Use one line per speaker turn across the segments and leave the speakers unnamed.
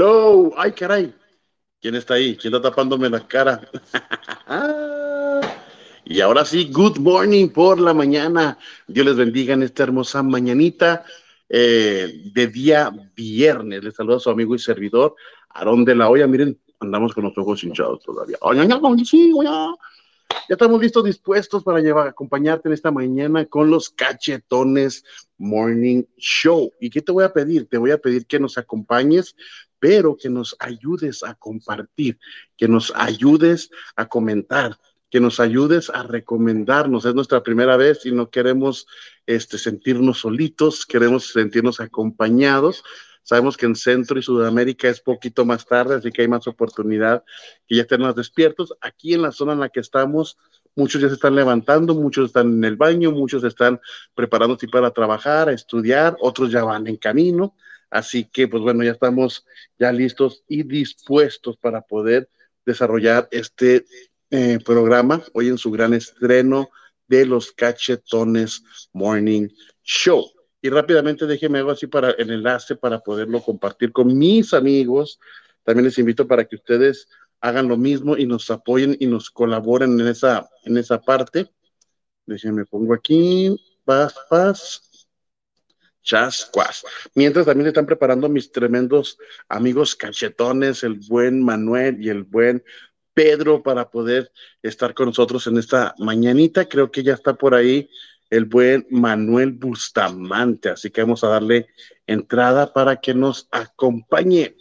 Hello. Ay, caray. ¿Quién está ahí? ¿Quién está tapándome la cara? y ahora sí, good morning por la mañana. Dios les bendiga en esta hermosa mañanita eh, de día viernes. Les saluda a su amigo y servidor, Aarón de la Hoya. Miren, andamos con los ojos hinchados todavía. Ya estamos listos, dispuestos para llevar, acompañarte en esta mañana con los cachetones Morning Show. ¿Y qué te voy a pedir? Te voy a pedir que nos acompañes, pero que nos ayudes a compartir, que nos ayudes a comentar, que nos ayudes a recomendarnos. Es nuestra primera vez y no queremos este, sentirnos solitos, queremos sentirnos acompañados. Sabemos que en Centro y Sudamérica es poquito más tarde, así que hay más oportunidad que ya estén más despiertos. Aquí en la zona en la que estamos, muchos ya se están levantando, muchos están en el baño, muchos están preparándose para trabajar, estudiar, otros ya van en camino. Así que, pues bueno, ya estamos ya listos y dispuestos para poder desarrollar este eh, programa hoy en su gran estreno de los Cachetones Morning Show. Y rápidamente déjeme algo así para el enlace para poderlo compartir con mis amigos. También les invito para que ustedes hagan lo mismo y nos apoyen y nos colaboren en esa, en esa parte. Déjenme pongo aquí, paz, paz, chascuas. Mientras también están preparando mis tremendos amigos cachetones, el buen Manuel y el buen Pedro, para poder estar con nosotros en esta mañanita. Creo que ya está por ahí el buen Manuel Bustamante. Así que vamos a darle entrada para que nos acompañe.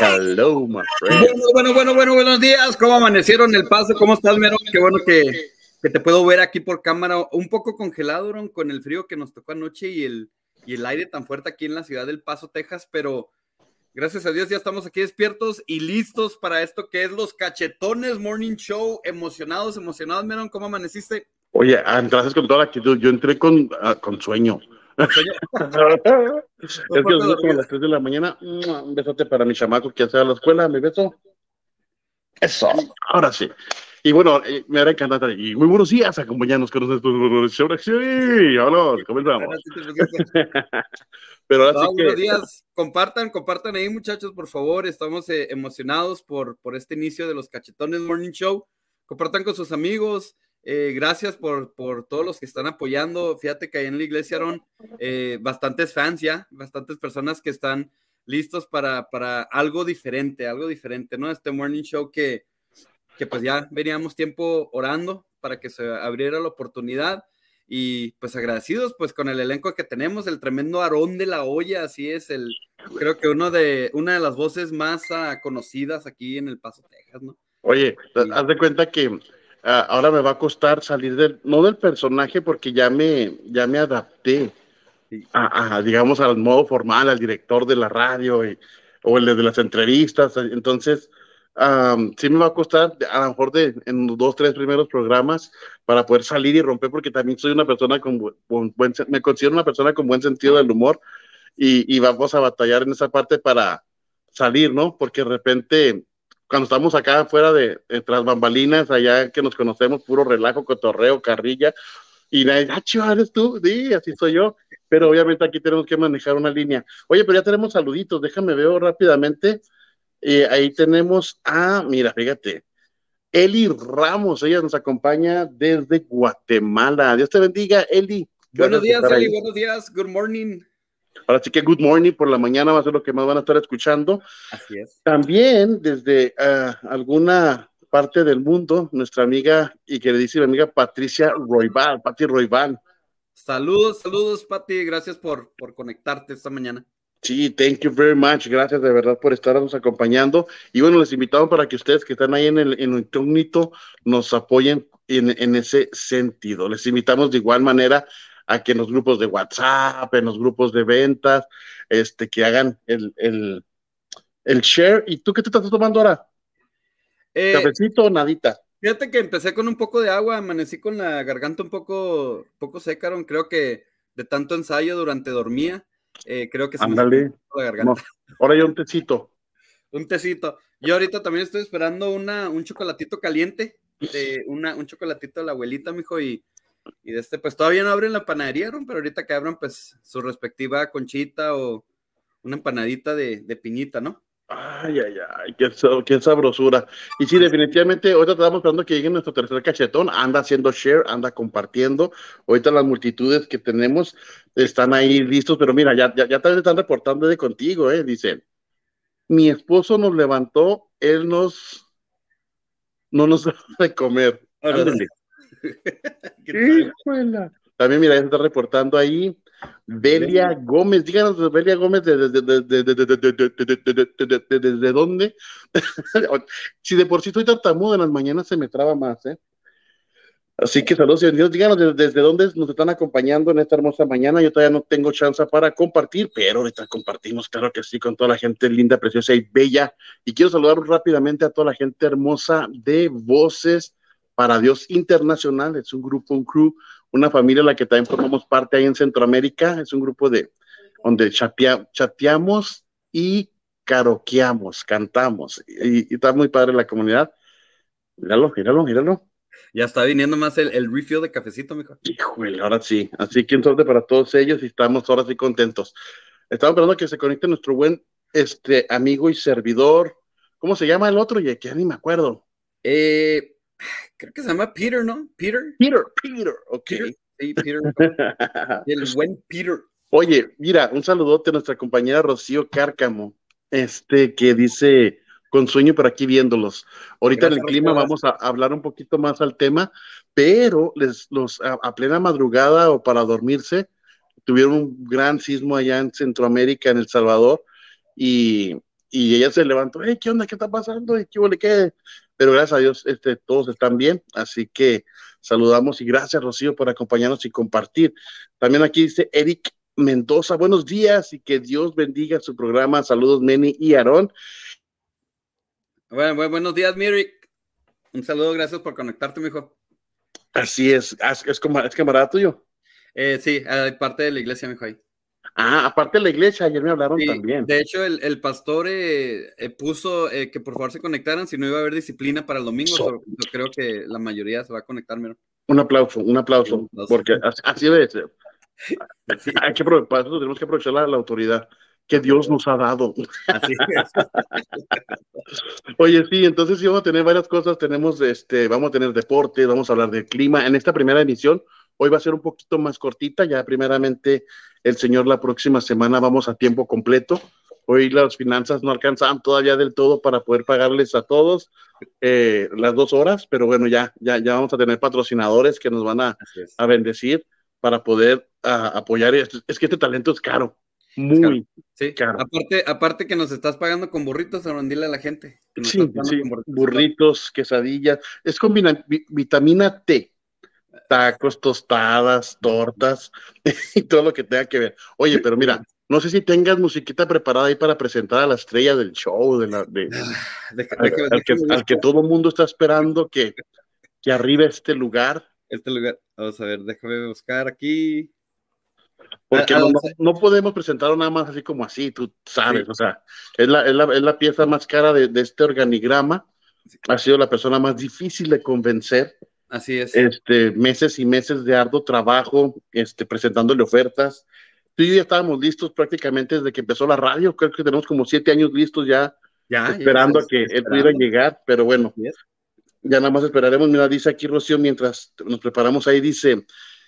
Hello, my friend. Bueno, bueno, bueno, bueno, buenos días. ¿Cómo amanecieron el paso? ¿Cómo estás, Mero? Qué bueno que, que, te puedo ver aquí por cámara. Un poco congelado, con el frío que nos tocó anoche y el, y el aire tan fuerte aquí en la ciudad del Paso, Texas, pero gracias a Dios ya estamos aquí despiertos y listos para esto que es los cachetones Morning Show. Emocionados, emocionados, Meron, ¿cómo amaneciste?
Oye, ah, gracias con toda la actitud. Yo entré con, uh, con sueño. es que como a las 3 de la mañana. Un besote para mi chamaco que hace a la escuela. Mi beso. Eso. Ahora sí. Y bueno, eh, me hará encantar. Y muy buenos días, acompañarnos con nosotros. Sí, vámonos, comenzamos.
Pero ahora sí que... Buenos días, compartan, compartan ahí, muchachos, por favor. Estamos eh, emocionados por, por este inicio de los Cachetones Morning Show. Compartan con sus amigos, eh, gracias por, por, todos los que están apoyando. Fíjate que ahí en la iglesia, Aaron, bastantes fans ya, bastantes personas que están listos para, para, algo diferente, algo diferente, ¿no? Este morning show que, que pues ya veníamos tiempo orando para que se abriera la oportunidad y pues agradecidos pues con el elenco que tenemos, el tremendo Aarón de la Olla, así es, el, creo que uno de, una de las voces más uh, conocidas aquí en El Paso, Texas, ¿no?
Oye, haz de cuenta que Ah, ahora me va a costar salir del, no del personaje porque ya me, ya me adapté a, digamos, al modo formal, al director de la radio o el de las entrevistas. Entonces, sí me va a costar, a lo mejor de, en los dos, tres primeros programas, para poder salir y romper, porque también soy una persona con, buen, me considero una persona con buen sentido del humor y, y vamos a batallar en esa parte para salir, ¿no? Porque de repente cuando estamos acá afuera de, tras bambalinas, allá que nos conocemos, puro relajo, cotorreo, carrilla, y nadie, ah, chiva, eres tú, sí, así soy yo, pero obviamente aquí tenemos que manejar una línea. Oye, pero ya tenemos saluditos, déjame ver rápidamente, eh, ahí tenemos a, mira, fíjate, Eli Ramos, ella nos acompaña desde Guatemala. Dios te bendiga, Eli.
Buenos días, Eli, buenos días, good morning.
Ahora sí que good morning por la mañana va a ser lo que más van a estar escuchando.
Así es.
También desde ah, alguna parte del mundo, nuestra amiga y queridísima amiga Patricia Roybal, Pati Roybal.
Saludos, saludos, Pati. Gracias por, por conectarte esta mañana.
Sí, thank you very much. Gracias de verdad por estarnos acompañando. Y bueno, les invitamos para que ustedes que están ahí en el, en incógnito nos apoyen en, en, ese sentido. Les invitamos de igual manera aquí en los grupos de WhatsApp, en los grupos de ventas, este, que hagan el, el, el share. ¿Y tú qué te estás tomando ahora? Eh, ¿Cafecito o nadita?
Fíjate que empecé con un poco de agua, amanecí con la garganta un poco, poco seca, creo que de tanto ensayo durante dormía, eh, creo que se
Ándale. me la garganta. ahora yo un tecito.
un tecito. Yo ahorita también estoy esperando una, un chocolatito caliente, de una, un chocolatito de la abuelita, mijo, y y de este, pues todavía no abren la panadería, pero ahorita que abran, pues su respectiva conchita o una empanadita de, de piñita, ¿no?
Ay, ay, ay, qué, sabrosura. Y sí, definitivamente, ahorita estamos esperando que llegue nuestro tercer cachetón, anda haciendo share, anda compartiendo. Ahorita las multitudes que tenemos están ahí listos, pero mira, ya, ya, ya también están reportando de contigo, ¿eh? Dicen, mi esposo nos levantó, él nos, no nos da de comer. También, mira, está reportando ahí. Belia Gómez, díganos, Belia Gómez, ¿desde dónde? si de por sí estoy tartamudo en las mañanas se me traba más, ¿eh? Así que saludos y díganos desde, dónde nos están acompañando en esta hermosa mañana. Yo todavía no tengo chance para compartir, pero ahorita compartimos, claro que sí, con toda la gente linda, preciosa y bella. Y quiero saludar rápidamente a toda la gente hermosa de Voces para Dios Internacional. Es un grupo, un crew una familia la que también formamos parte ahí en Centroamérica. Es un grupo de donde chateamos y caroqueamos, cantamos. Y, está muy padre la comunidad. Míralo, míralo, míralo.
Ya está viniendo más el, el refill de cafecito, mijo.
Híjole, ahora sí. Así que un suerte para todos ellos y estamos ahora sí contentos. Estamos esperando que se conecte nuestro buen este, amigo y servidor. ¿Cómo se llama el otro? Ya que ni me acuerdo.
Eh, creo que se llama Peter, ¿no? Peter.
Peter, Peter, ok.
sí, Peter. El buen Peter.
Oye, mira, un saludote a nuestra compañera Rocío Cárcamo, este que dice con sueño por aquí viéndolos. Ahorita en el clima vamos a hablar un poquito más al tema, pero les los a, plena madrugada o para dormirse tuvieron un gran sismo allá en Centroamérica, en El Salvador, y, y ella se levantó, ¿qué onda? ¿Qué está pasando? ¿Qué? Pero gracias a Dios este, todos están bien, así que saludamos y gracias Rocío por acompañarnos y compartir. También aquí dice Eric Mendoza, buenos días y que Dios bendiga su programa. Saludos Meni y Aarón.
Bueno, buenos días, Mirik. Un saludo, gracias por conectarte, mijo.
Así es, es, es, es camarada tuyo.
Eh, sí, parte de la iglesia, mijo ahí.
Ah, aparte de la iglesia, ayer me hablaron también.
De hecho, el, pastor eh, eh, puso eh, que por favor se conectaran, si no iba a haber disciplina para el domingo. yo creo que la mayoría se va a conectar, mira.
Un aplauso, un aplauso, porque así debe ser. Hay que aprovechar, tenemos que aprovechar la, autoridad que Dios nos ha dado. Así Oye, sí, entonces sí vamos a tener varias cosas, tenemos este, vamos a tener deporte, vamos a hablar de clima. En esta primera emisión, hoy va a ser un poquito más cortita, ya primeramente el Señor la próxima semana vamos a tiempo completo. Hoy las finanzas no alcanzan todavía del todo para poder pagarles a todos eh, las dos horas, pero bueno, ya, ya, ya vamos a tener patrocinadores que nos van a, a bendecir para poder apoyar. Es, que este talento es caro, muy caro.
Aparte, aparte que nos estás pagando con burritos, dile a la gente.
Sí, sí, burritos, quesadillas. Es con vitamina T tacos, tostadas, tortas y todo lo que tenga que ver. Oye, pero mira, no sé si tengas musiquita preparada ahí para presentar a la estrella del show, de la, de, al, que, todo el mundo está esperando que, que arribe este lugar.
Este lugar, vamos a ver, déjame buscar aquí.
Porque ah, ah, no, podemos presentarlo nada más así como así, tú sabes, o sea, es la, es la, es la pieza más cara de, de, este organigrama, ha sido la persona más difícil de convencer,
Así es.
Este, meses y meses de arduo trabajo, este, presentándole ofertas. Tú y yo ya estábamos listos prácticamente desde que empezó la radio. Creo que tenemos como siete años listos ya, ya esperando a que él pudiera llegar, pero bueno, ya nada más esperaremos. Mira, dice aquí Rocío, mientras nos preparamos ahí, dice,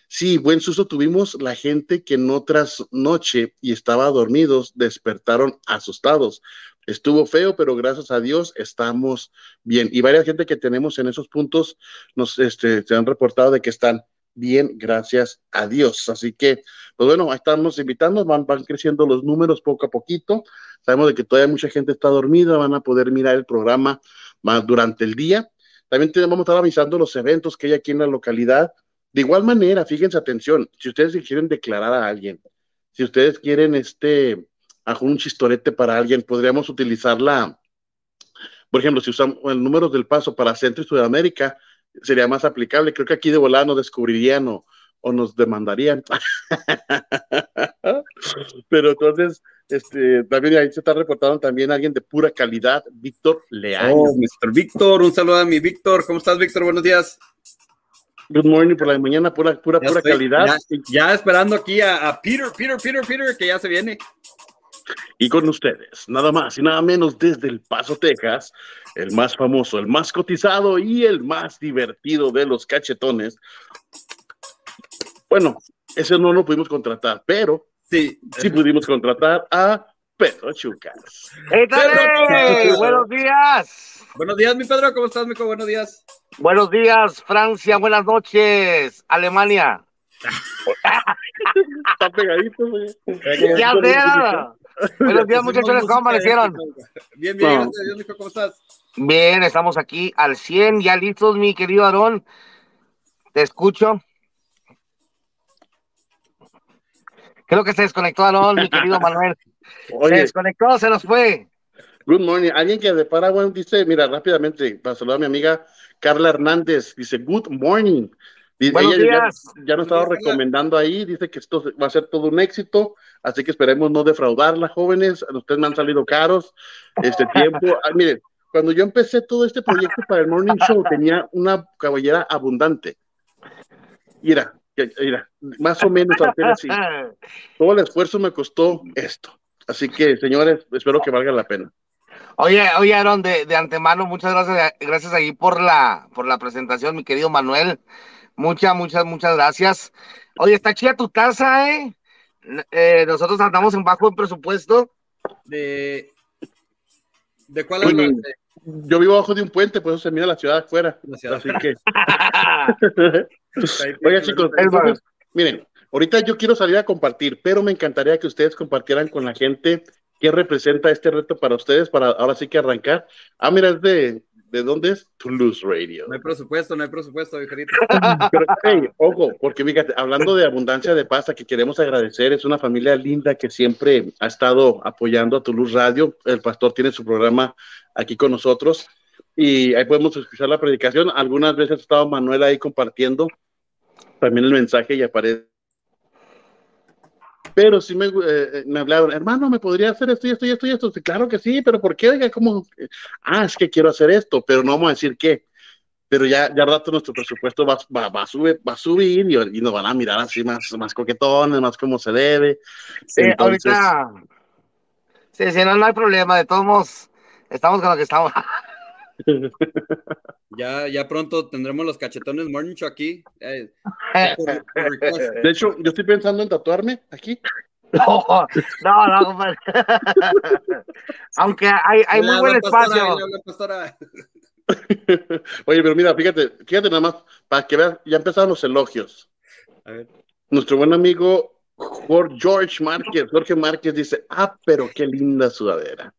sí, buen susto tuvimos la gente que en otras noche y estaba dormidos, despertaron asustados. Estuvo feo, pero gracias a Dios estamos bien. Y varias gente que tenemos en esos puntos nos este, se han reportado de que están bien, gracias a Dios. Así que, pues bueno, estamos invitando, van, van creciendo los números poco a poquito. Sabemos de que todavía mucha gente está dormida, van a poder mirar el programa más durante el día. También vamos a estar avisando los eventos que hay aquí en la localidad. De igual manera, fíjense atención, si ustedes quieren declarar a alguien, si ustedes quieren este un chistorete para alguien, podríamos utilizarla, por ejemplo, si usamos el número del paso para Centro y Sudamérica, sería más aplicable. Creo que aquí de volada nos descubrirían o, nos demandarían. Pero entonces, este, también ahí se está reportando también alguien de pura calidad, Víctor Leal.
Oh, Mr. Víctor, un saludo a mi Víctor. ¿Cómo estás, Víctor? Buenos días.
Good morning por la mañana, pura, pura, pura calidad.
Ya, esperando aquí a, a, Peter, Peter, Peter, Peter, que ya se viene.
Y con ustedes, nada más y nada menos desde El Paso, Texas, el más famoso, el más cotizado y el más divertido de los cachetones. Bueno, ese no lo pudimos contratar, pero sí, sí pudimos contratar a Pedro Chucas.
Buenos días.
Buenos días, mi Pedro, ¿cómo estás, mico? Buenos días.
Buenos días, Francia, buenas noches, Alemania.
Está pegadito, güey.
Buenos días, muchachos, ¿cómo amanecieron?
Bien, bien, gracias a Dios, mijo, ¿cómo estás?
Bien, estamos aquí al 100, ya listos, mi querido Aarón. Te escucho. Creo que se desconectó Aarón, mi querido Manuel. se desconectó, se nos fue.
Good morning. Alguien que de Paraguay dice, mira, rápidamente, para saludar a mi amiga Carla Hernández, dice, good morning.
Buenos días.
Ya, ya, nos estaba recomendando ahí, dice que esto va a ser todo un éxito, así que esperemos no defraudarla, jóvenes. Ustedes me han salido caros este tiempo. Ah, miren, cuando yo empecé todo este proyecto para el Morning Show, tenía una caballera abundante. Mira, mira, más o menos así. Todo el esfuerzo me costó esto. Así que, señores, espero que valga la pena.
Oye, oye, Aaron, de, de antemano, muchas gracias, gracias ahí por la, por la presentación, mi querido Manuel. Muchas, muchas, muchas gracias. Oye, está chida tu casa, ¿eh? eh nosotros andamos en bajo presupuesto.
¿De, ¿de cuál
Yo vivo abajo de un puente, por eso se mira la ciudad afuera. Así que. Oiga, chicos, miren, ahorita yo quiero salir a compartir, pero me encantaría que ustedes compartieran con la gente qué representa este reto para ustedes, para ahora sí que arrancar. Ah, mira, es de, ¿de dónde es? Toulouse Radio.
No hay presupuesto, no hay presupuesto, viejito.
Pero, hey, ojo, porque fíjate, hablando de abundancia de pasta, que queremos agradecer, es una familia linda que siempre ha estado apoyando a Toulouse Radio. El pastor tiene su programa aquí con nosotros y ahí podemos escuchar la predicación. Algunas veces ha estado Manuel ahí compartiendo también el mensaje y aparece pero sí me, eh, eh, me hablaron, hermano, ¿me podría hacer esto y esto y esto y esto? claro que sí, pero ¿por qué? Oiga, ¿cómo? Ah, es que quiero hacer esto, pero no vamos a decir qué. Pero ya, ya rato nuestro presupuesto va, va, va, a, subir, va a subir y, nos van a mirar así más, más coquetones, más como se debe.
Sí, ahorita. Sí, sí, no, no hay problema, de todos modos, estamos con lo que estamos.
Ya, ya pronto tendremos los cachetones Morning Show aquí. Eh,
de hecho, yo estoy pensando en tatuarme aquí.
No, no, no, aunque hay, hay muy buen espacio.
Oye, pero mira, fíjate, fíjate nada más, para que veas, ya empezaron los elogios. A ver. Nuestro buen amigo George Márquez, Jorge Márquez dice, ah, pero qué linda sudadera.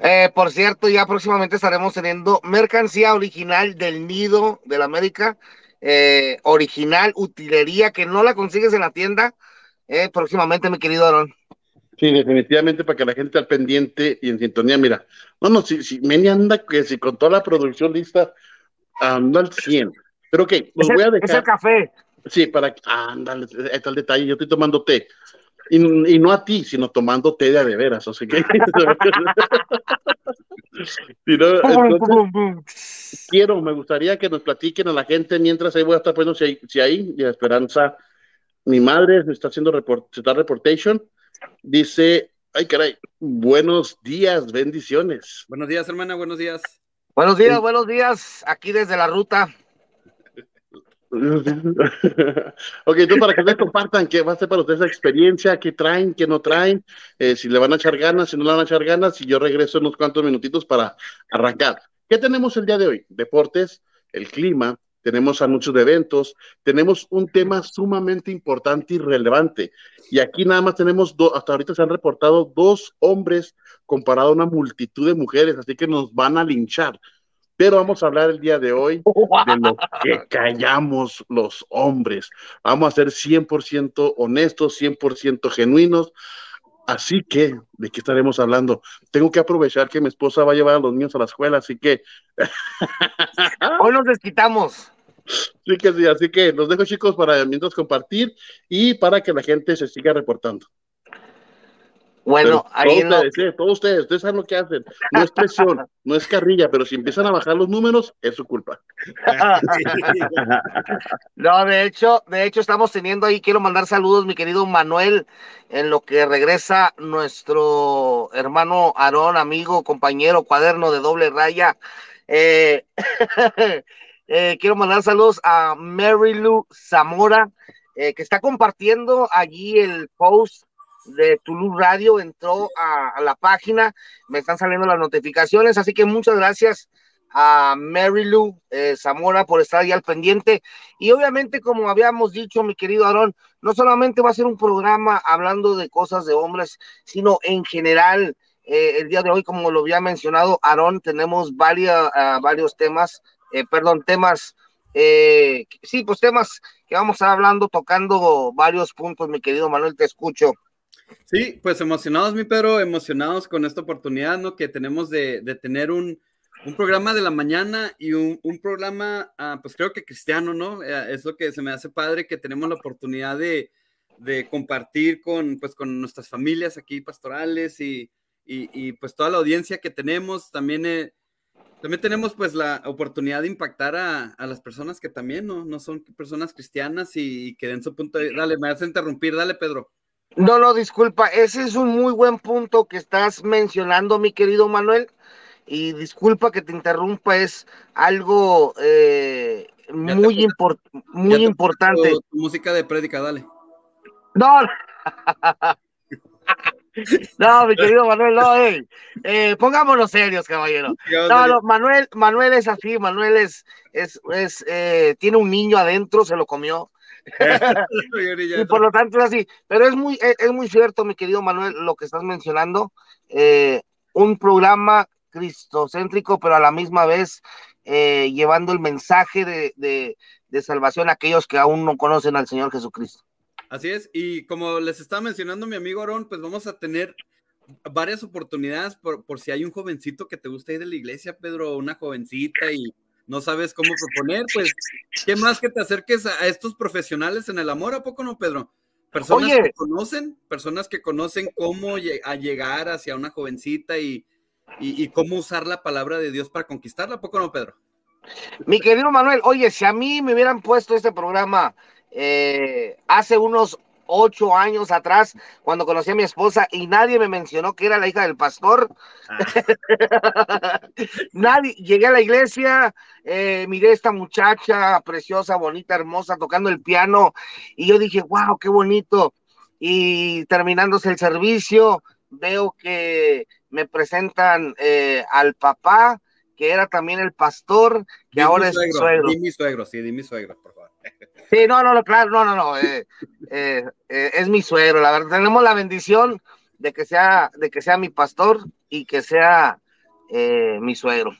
Eh, por cierto, ya próximamente estaremos teniendo mercancía original del Nido de la América, eh, original, utilería, que no la consigues en la tienda. Eh, próximamente, mi querido Aaron.
Sí, definitivamente para que la gente al pendiente y en sintonía. Mira, no, no, si, si Meni anda, que si con toda la producción lista, anda al 100. Pero ok, los voy a dejar.
Es el café.
Sí, para que, ándale, está el detalle, yo estoy tomando té. Y, no a ti, sino tomando té de, de veras, o sea que... quiero, me gustaría que nos platiquen a la gente mientras ahí voy a estar poniendo si hay, si y Esperanza, mi madre me está haciendo report, está reportation, dice, ay caray, buenos días, bendiciones.
Buenos días, hermana, buenos días.
Buenos días, buenos días, aquí desde la ruta.
ok, entonces para que ustedes compartan qué va a ser para ustedes esa experiencia, qué traen, qué no traen, eh, si le van a echar ganas, si no le van a echar ganas, y yo regreso en unos cuantos minutitos para arrancar. ¿Qué tenemos el día de hoy? Deportes, el clima, tenemos anuncios de eventos, tenemos un tema sumamente importante y relevante. Y aquí nada más tenemos, dos, hasta ahorita se han reportado dos hombres comparado a una multitud de mujeres, así que nos van a linchar. Pero vamos a hablar el día de hoy de lo que callamos los hombres. Vamos a ser 100% honestos, 100% genuinos. Así que, ¿de qué estaremos hablando? Tengo que aprovechar que mi esposa va a llevar a los niños a la escuela, así que...
Hoy nos desquitamos.
Sí que sí, así que los dejo chicos para mientras compartir y para que la gente se siga reportando.
Bueno, ahí
todos, ustedes, todos ustedes, ustedes saben lo que hacen. No es presión, no es carrilla, pero si empiezan a bajar los números, es su culpa.
no, de hecho, de hecho, estamos teniendo ahí, quiero mandar saludos, mi querido Manuel, en lo que regresa nuestro hermano Aarón, amigo, compañero, cuaderno de doble raya. Eh, eh, quiero mandar saludos a Mary Lou Zamora, eh, que está compartiendo allí el post de Toulouse Radio entró a, la página, me están saliendo las notificaciones, así que muchas gracias a Mary Lou eh, Zamora por estar ahí al pendiente. Y obviamente, como habíamos dicho, mi querido Aarón, no solamente va a ser un programa hablando de cosas de hombres, sino en general. Eh, el día de hoy, como lo había mencionado Aarón, tenemos varios, ah, varios temas, eh, perdón, temas, sí, pues temas que vamos a estar hablando, tocando varios puntos, mi querido Manuel, te escucho.
Sí, pues emocionados, mi Pedro, emocionados con esta oportunidad, ¿no? Que tenemos de, tener un, programa de la mañana y un, programa, ah, pues creo que cristiano, ¿no? Eh, es lo que se me hace padre, que tenemos la oportunidad de, compartir con, pues, con nuestras familias aquí pastorales y, pues toda la audiencia que tenemos. También, eh, también tenemos pues la oportunidad de impactar a, las personas que también no, no son personas cristianas y, que den su punto de... Dale, me a interrumpir, dale, Pedro.
No, no, disculpa, ese es un muy buen punto que estás mencionando, mi querido Manuel. Y disculpa que te interrumpa, es algo eh, muy, muy importante.
música de prédica, dale.
No, no, mi querido Manuel, no, eh, pongámonos serios, caballero. No, no, Manuel, Manuel es así, Manuel es, es, es eh, tiene un niño adentro, se lo comió. y por lo tanto es así. Pero es muy, es, muy cierto, mi querido Manuel, lo que estás mencionando. Eh, un programa cristocéntrico, pero a la misma vez eh, llevando el mensaje de, salvación a aquellos que aún no conocen al Señor Jesucristo.
Así es, y como les estaba mencionando mi amigo Aaron, pues vamos a tener varias oportunidades por, por si hay un jovencito que te gusta ir de la iglesia, Pedro, una jovencita y no sabes cómo proponer, pues, ¿qué más que te acerques a, estos profesionales en el amor? ¿A poco no, Pedro? Personas que conocen, personas que conocen cómo a llegar hacia una jovencita y, cómo usar la palabra de Dios para conquistarla, ¿a poco no, Pedro?
Mi querido Manuel, oye, si a mí me hubieran puesto este programa eh, hace unos ocho años atrás, cuando conocí a mi esposa y nadie me mencionó que era la hija del pastor. Ah. nadie, llegué a la iglesia, eh, miré a esta muchacha preciosa, bonita, hermosa, tocando el piano y yo dije, wow, qué bonito. Y terminándose el servicio, veo que me presentan eh, al papá, que era también el pastor, que ahora es mi suegro.
Di mi suegro, sí, di mi suegro, por favor.
Sí, no, no, claro, no, no, no. Eh, eh, eh, es mi suegro, la verdad. Tenemos la bendición de que sea, de que sea mi pastor y que sea mi suegro.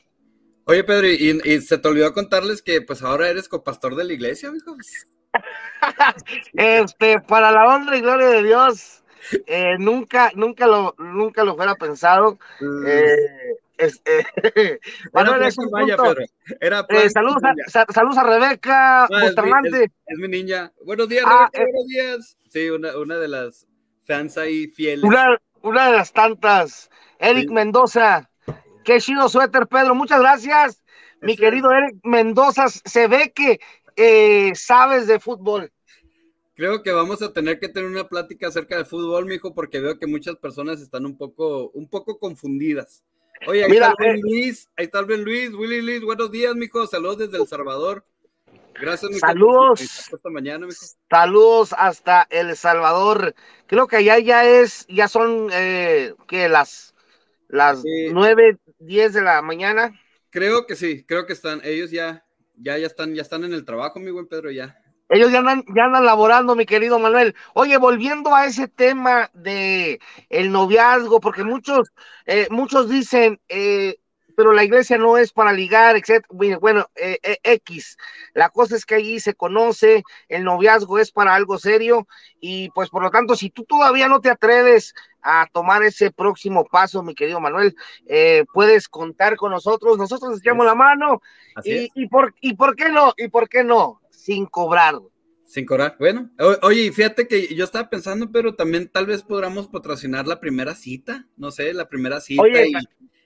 Oye, Pedro, ¿y, se te olvidó contarles que pues ahora eres copastor de la iglesia, mijo?
este, para la honra y gloria de Dios, nunca, nunca lo, nunca lo fuera pensado. Mm. Manuel, es un Era eh, saludos, a, saludos a Rebeca ah,
es, mi, niña. Buenos días, ah, Rebeca, eh, buenos días. Sí, una, una, de las fans ahí fieles.
Una, una de las tantas. Eric Mendoza. Qué chido suéter, Pedro. Muchas gracias. Mi querido Eric Mendoza, se ve que eh, sabes de fútbol.
Creo que vamos a tener que tener una plática acerca de fútbol, mijo, porque veo que muchas personas están un poco, un poco confundidas. Oye, ahí está el eh, Luis, ahí está el Luis, Willy Luis, buenos días, mijo, saludos desde El Salvador. Gracias,
mijo. Saludos. Hasta mañana, mijo. Saludos hasta El Salvador. Creo que allá ya es, ya son, eh, que las, las nueve, diez de la mañana.
Creo que sí, creo que están, ellos ya, ya, ya están, ya están en el trabajo, mi buen Pedro, ya.
Ellos ya andan, ya andan laborando, mi querido Manuel. Oye, volviendo a ese tema de el noviazgo, porque muchos, eh, muchos dicen, eh, pero la iglesia no es para ligar, etc. Bueno, eh, X. La cosa es que allí se conoce, el noviazgo es para algo serio, y pues por lo tanto, si tú todavía no te atreves a tomar ese próximo paso, mi querido Manuel, puedes contar con nosotros, nosotros echamos la mano, y, y, por, y por qué no, y por qué no, sin cobrar.
Sin cobrar. Bueno, oye, fíjate que yo estaba pensando, pero también tal vez podamos patrocinar la primera cita. No sé, la primera cita. Oye, y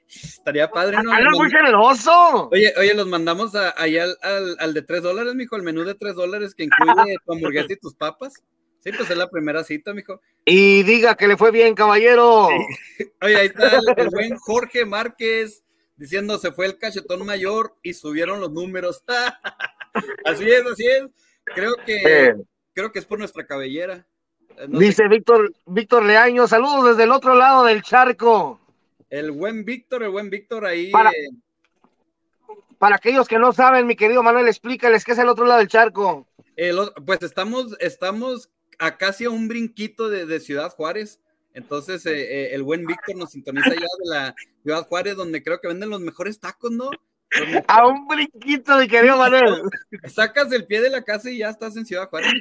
estaría padre, ¿no?
¡Hala, muy generoso!
Oye, oye, los mandamos allá al, al, de tres dólares, mijo, el menú de tres dólares que incluye tu hamburguesa y tus papas. Sí, pues es la primera cita, mijo.
Y diga que le fue bien, caballero.
Oye, ahí está el, buen Jorge Márquez diciendo se fue el cachetón mayor y subieron los números. así es, así es. Creo que, creo que es por nuestra cabellera.
Eh, Dice Víctor, Víctor Leaño, saludos desde el otro lado del charco.
El buen Víctor, el buen Víctor ahí.
Para, eh, para aquellos que no saben, mi querido Manuel, explícales qué es el otro lado del charco.
pues estamos, estamos a casi a un brinquito de, Ciudad Juárez. Entonces, eh, eh, el buen Víctor nos sintoniza ya de la Ciudad Juárez, donde creo que venden los mejores tacos, ¿no?
A un brinquito, mi querido Manuel.
Sacas el pie de la casa y ya estás en Ciudad Juárez.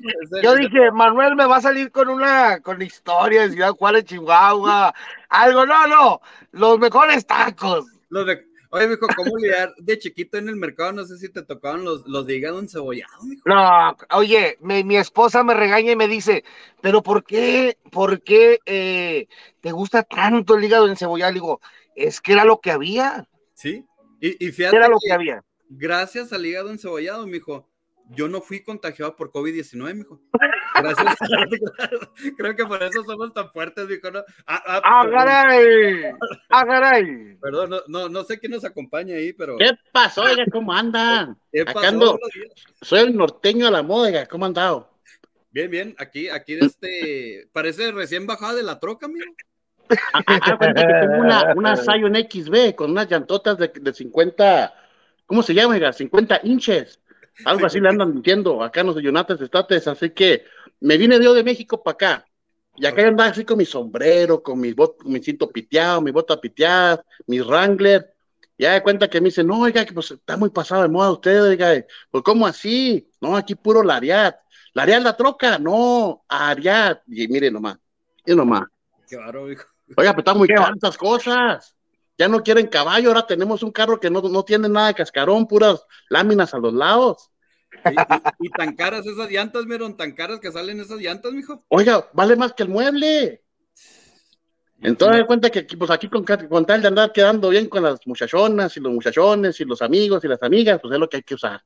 Yo dije, Manuel me va a salir con una con historia de Ciudad Juárez, Chihuahua, algo, no, no, los mejores tacos.
Los de, Oye, mijo, ¿cómo lidiar de chiquito en el mercado? No sé si te tocaban los, los de hígado encebollado, mijo.
No, oye, mi esposa me regaña y me dice, pero ¿por qué, por qué eh, te gusta tanto el hígado encebollado? Le digo, es que era lo que había.
Sí, y, y fíjate.
Era lo que había.
Gracias al hígado encebollado, mijo, yo no fui contagiado por COVID-19, mijo. Gracias. Creo que por eso somos tan fuertes, mijo. ¿no?
Ah, ah, ¡Ah, caray! ¡Ah, caray!
Perdón, no, no, no, sé quién nos acompaña ahí, pero.
¿Qué pasó, oiga? ¿Cómo andan? ¿Qué pasó? Soy el norteño a la moda, ¿cómo han andado?
Bien, bien. Aquí, aquí, este. Parece recién bajada de la troca, amigo.
Ah, ah que tengo una, una Zion XB con unas llantotas de, de 50. ¿Cómo se llama, oiga? 50 inches. Algo así le andan diciendo acá en los Yonates Estates, así que me vine de de México para acá. Y acá andaba así con mi sombrero, con mi, bot, mi cinto piteado, mi bota piteada, mi Wrangler. Ya de cuenta que me dice, no, oiga, que pues está muy pasado de moda usted, oiga. Pues, ¿cómo así? No, aquí puro Lariat. ¿Lariat la troca? No, Ariat. Y mire nomás, mire nomás.
Qué baro,
hijo. Oiga, pero están muy tantas cosas ya no quieren caballo, ahora tenemos un carro que no, no tiene nada de cascarón, puras láminas a los lados.
Y, tan caras esas llantas, Meron, tan caras que salen esas llantas, mijo.
Oiga, vale más que el mueble. Entonces, cuenta que pues aquí con, con, tal de andar quedando bien con las muchachonas y los muchachones y los amigos y las amigas, pues es lo que hay que usar.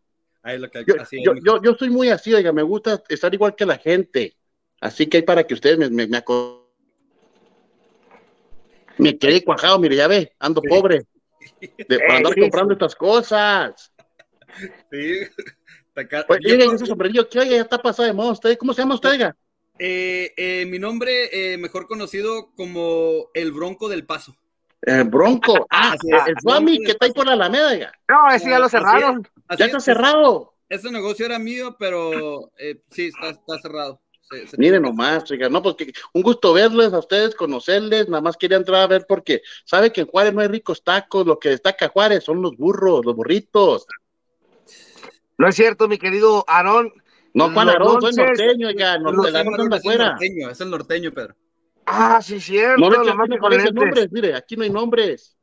yo, yo, yo, soy muy así, oiga, me gusta estar igual que la gente. Así que hay para que ustedes me, me, me me quedé cuajado, mire, ya ve, ando pobre. De, para andar comprando estas cosas.
Sí.
Oye, yo, ese sombrerillo, ¿qué ya está pasado de moda usted? ¿Cómo se llama usted,
eh, eh, mi nombre, eh, mejor conocido como el Bronco del Paso.
El Bronco. Ah, el Swami que está ahí por la Alameda, oiga.
No, ese ya lo cerraron.
ya está cerrado.
Ese negocio era mío, pero sí, está, está cerrado.
Miren nomás, oiga, no, porque pues un gusto verles a ustedes, conocerles, nada más quería entrar a ver porque sabe que en Juárez no hay ricos tacos, lo que destaca Juárez son los burros, los burritos. No es cierto, mi querido Aarón. No, Juan Aarón, soy norteño, oiga,
norteño, es, el norteño, es el norteño, Pedro.
Ah, sí, cierto. No le nombres, mire, aquí no hay nombres.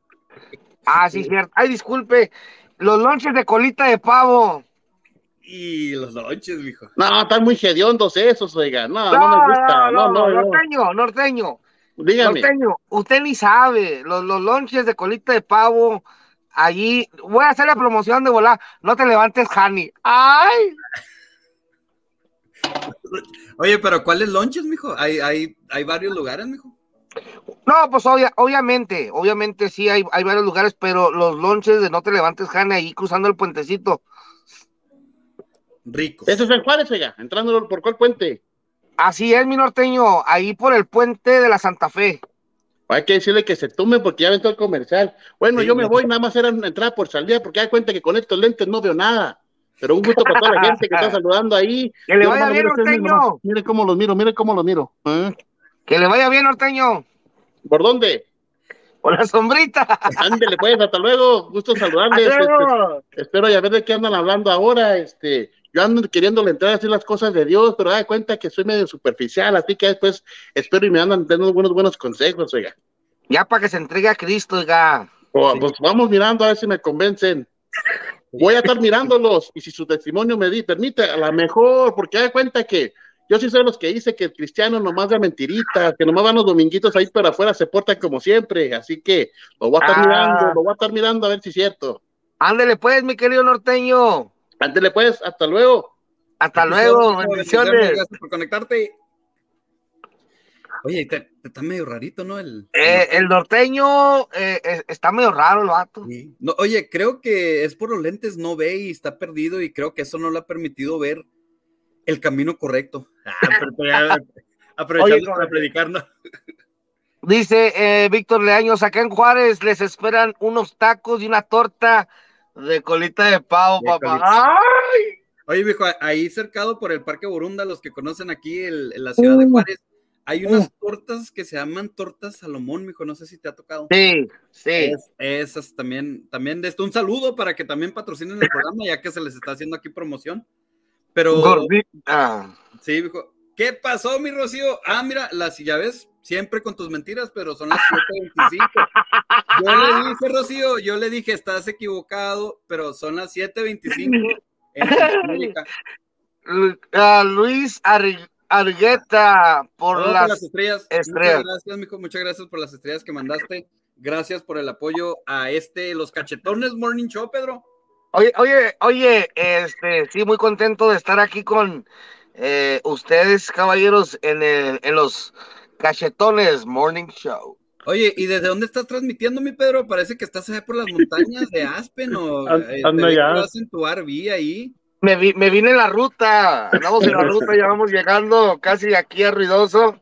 Ah, sí, cierto. Ay, disculpe, los lonches de colita de pavo.
Y los lonches, mijo.
No, están muy hediondos esos, oiga. No, no, me gusta. No, no, norteño, norteño. Dígame. Norteño, usted ni sabe. Los, los lonches de colita de pavo, allí. Voy a hacer la promoción de volar. No te levantes, Hani. ¡Ay!
Oye, pero ¿cuáles lonches, mijo? Hay, hay, hay varios lugares, mijo.
No, pues obviamente, obviamente sí hay, hay varios lugares, pero los lonches de No te levantes, Hani, ahí cruzando el puentecito
Rico.
Eso es en Juárez, oiga, entrando por cuál puente. Así es, mi norteño, ahí por el puente de la Santa Fe. Hay que decirle que se tome porque ya ven todo el comercial. Bueno, yo me voy, nada más era una entrada por salida, porque hay cuenta que con estos lentes no veo nada. Pero un gusto para toda la gente que está saludando ahí. Que le vaya bien, norteño. Mire cómo los miro, mire cómo los miro. ¿eh? Que le vaya bien, norteño. ¿Por dónde? Por la sombrita. Ándele, pues, hasta luego. Gusto saludarles. Este, espero ya ver de qué andan hablando ahora. Este, yo ando queriéndole entrar a decir las cosas de Dios, pero da cuenta que soy medio superficial, así que después espero y me andan dando algunos buenos consejos, oiga. Ya para que se entregue a Cristo, oiga. pues vamos mirando a ver si me convencen. voy a estar mirándolos y si su testimonio me di, permite, a lo mejor, porque da cuenta que yo sí soy los que dice que el cristiano nomás da mentiritas, que nomás van los dominguitos ahí para afuera, se portan como siempre, así que lo voy a estar mirando, ah. lo voy a estar mirando a ver si es cierto.
Ándele pues, mi querido norteño.
Ándele pues, hasta luego.
Hasta luego, bendiciones.
Gracias por conectarte. Oye, está medio rarito, ¿no? El,
eh, el norteño eh, está medio raro el vato.
No, oye, creo que es por los lentes, no ve y está perdido y creo que eso no le ha permitido ver el camino correcto. Ah, aprovechando para predicar, ¿no?
Dice eh, Víctor Leaños, acá en Juárez les esperan unos tacos y una torta de colita de pavo, papá. ¡Ay!
Oye, viejo, ahí cercado por el Parque Burunda, los que conocen aquí en la ciudad de uh. Juárez, hay unas uh. tortas que se llaman tortas Salomón, mijo, no sé si te ha tocado.
Sí, sí.
esas también, también de esto, un saludo para que también patrocinen el programa, ya que se les está haciendo aquí promoción. Pero.
Gordita.
Sí, mijo. ¿Qué pasó, mi Rocío? Ah, mira, las, ya ves, siempre con tus mentiras, pero son las 7.25. Yo le dije, Rocío, yo le dije, estás equivocado, pero son las 7.25 en
Luis Argueta por, las,
estrellas. Muchas gracias, mijo, muchas gracias por las estrellas que mandaste. Gracias por el apoyo a este, los cachetones Morning Show, Pedro.
Oye, oye, oye, este, sí, muy contento de estar aquí con eh, ustedes, caballeros, en, el, en los Cachetones Morning Show.
Oye, ¿y desde dónde estás transmitiendo, mi Pedro? Parece que estás allá por las montañas de Aspen o
eh, estás
en tu RV ahí.
Me, vi, me vine en la ruta, andamos en la ruta, ya vamos llegando casi aquí a Ruidoso.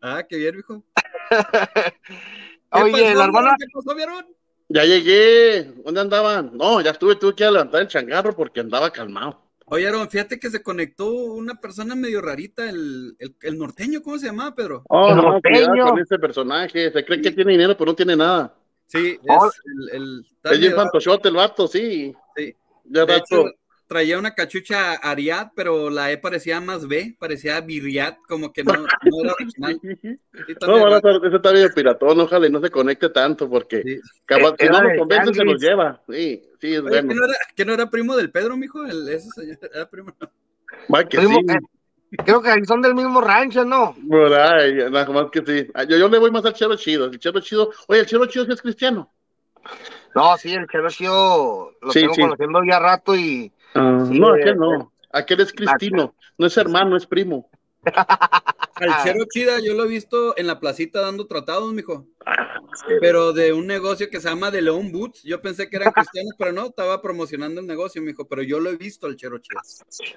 Ah, qué bien, hijo.
Oye, la hermana...
¿Qué pasó, vieron?
Ya llegué, ¿dónde andaban? No, ya estuve, tuve que levantar el changarro porque andaba calmado.
Oye, Aaron, fíjate que se conectó una persona medio rarita, el, el, norteño, ¿cómo se llama, Pedro?
Oh, no, norteño. con ese personaje, se cree que tiene dinero, pero no tiene nada.
Sí, es oh. el... el
es bien fantochote el vato, sí.
Sí. Ya rato traía una cachucha Ariad, pero la E parecía más B, parecía Virriat, como que no, no era original.
no, van a estar, ese está bien piratón, ojalá y no se conecte tanto, porque sí. si no lo convence, se los lleva. Sí, sí, es bueno.
¿que no, era, ¿que no, era, primo del Pedro, mijo? El, ese señor era primo.
que primo, sí.
Eh, creo que son del mismo rancho, ¿no?
Ay, nada más que sí. Ah, yo, yo le voy más al Chero Chido. El Chero Chido, oye, el Chero Chido sí es cristiano.
No, sí, el Chero Chido lo tengo conociendo ya rato y
Ah, no, aquel no. Aquel es Cristino. No es hermano, es primo.
Al Chero Chida yo lo he visto en la placita dando tratados, mijo. Ah, pero de un negocio que se llama The León Boots. Yo pensé que eran cristianos, pero no, estaba promocionando el negocio, mijo. Pero yo lo he visto al Chero Chida.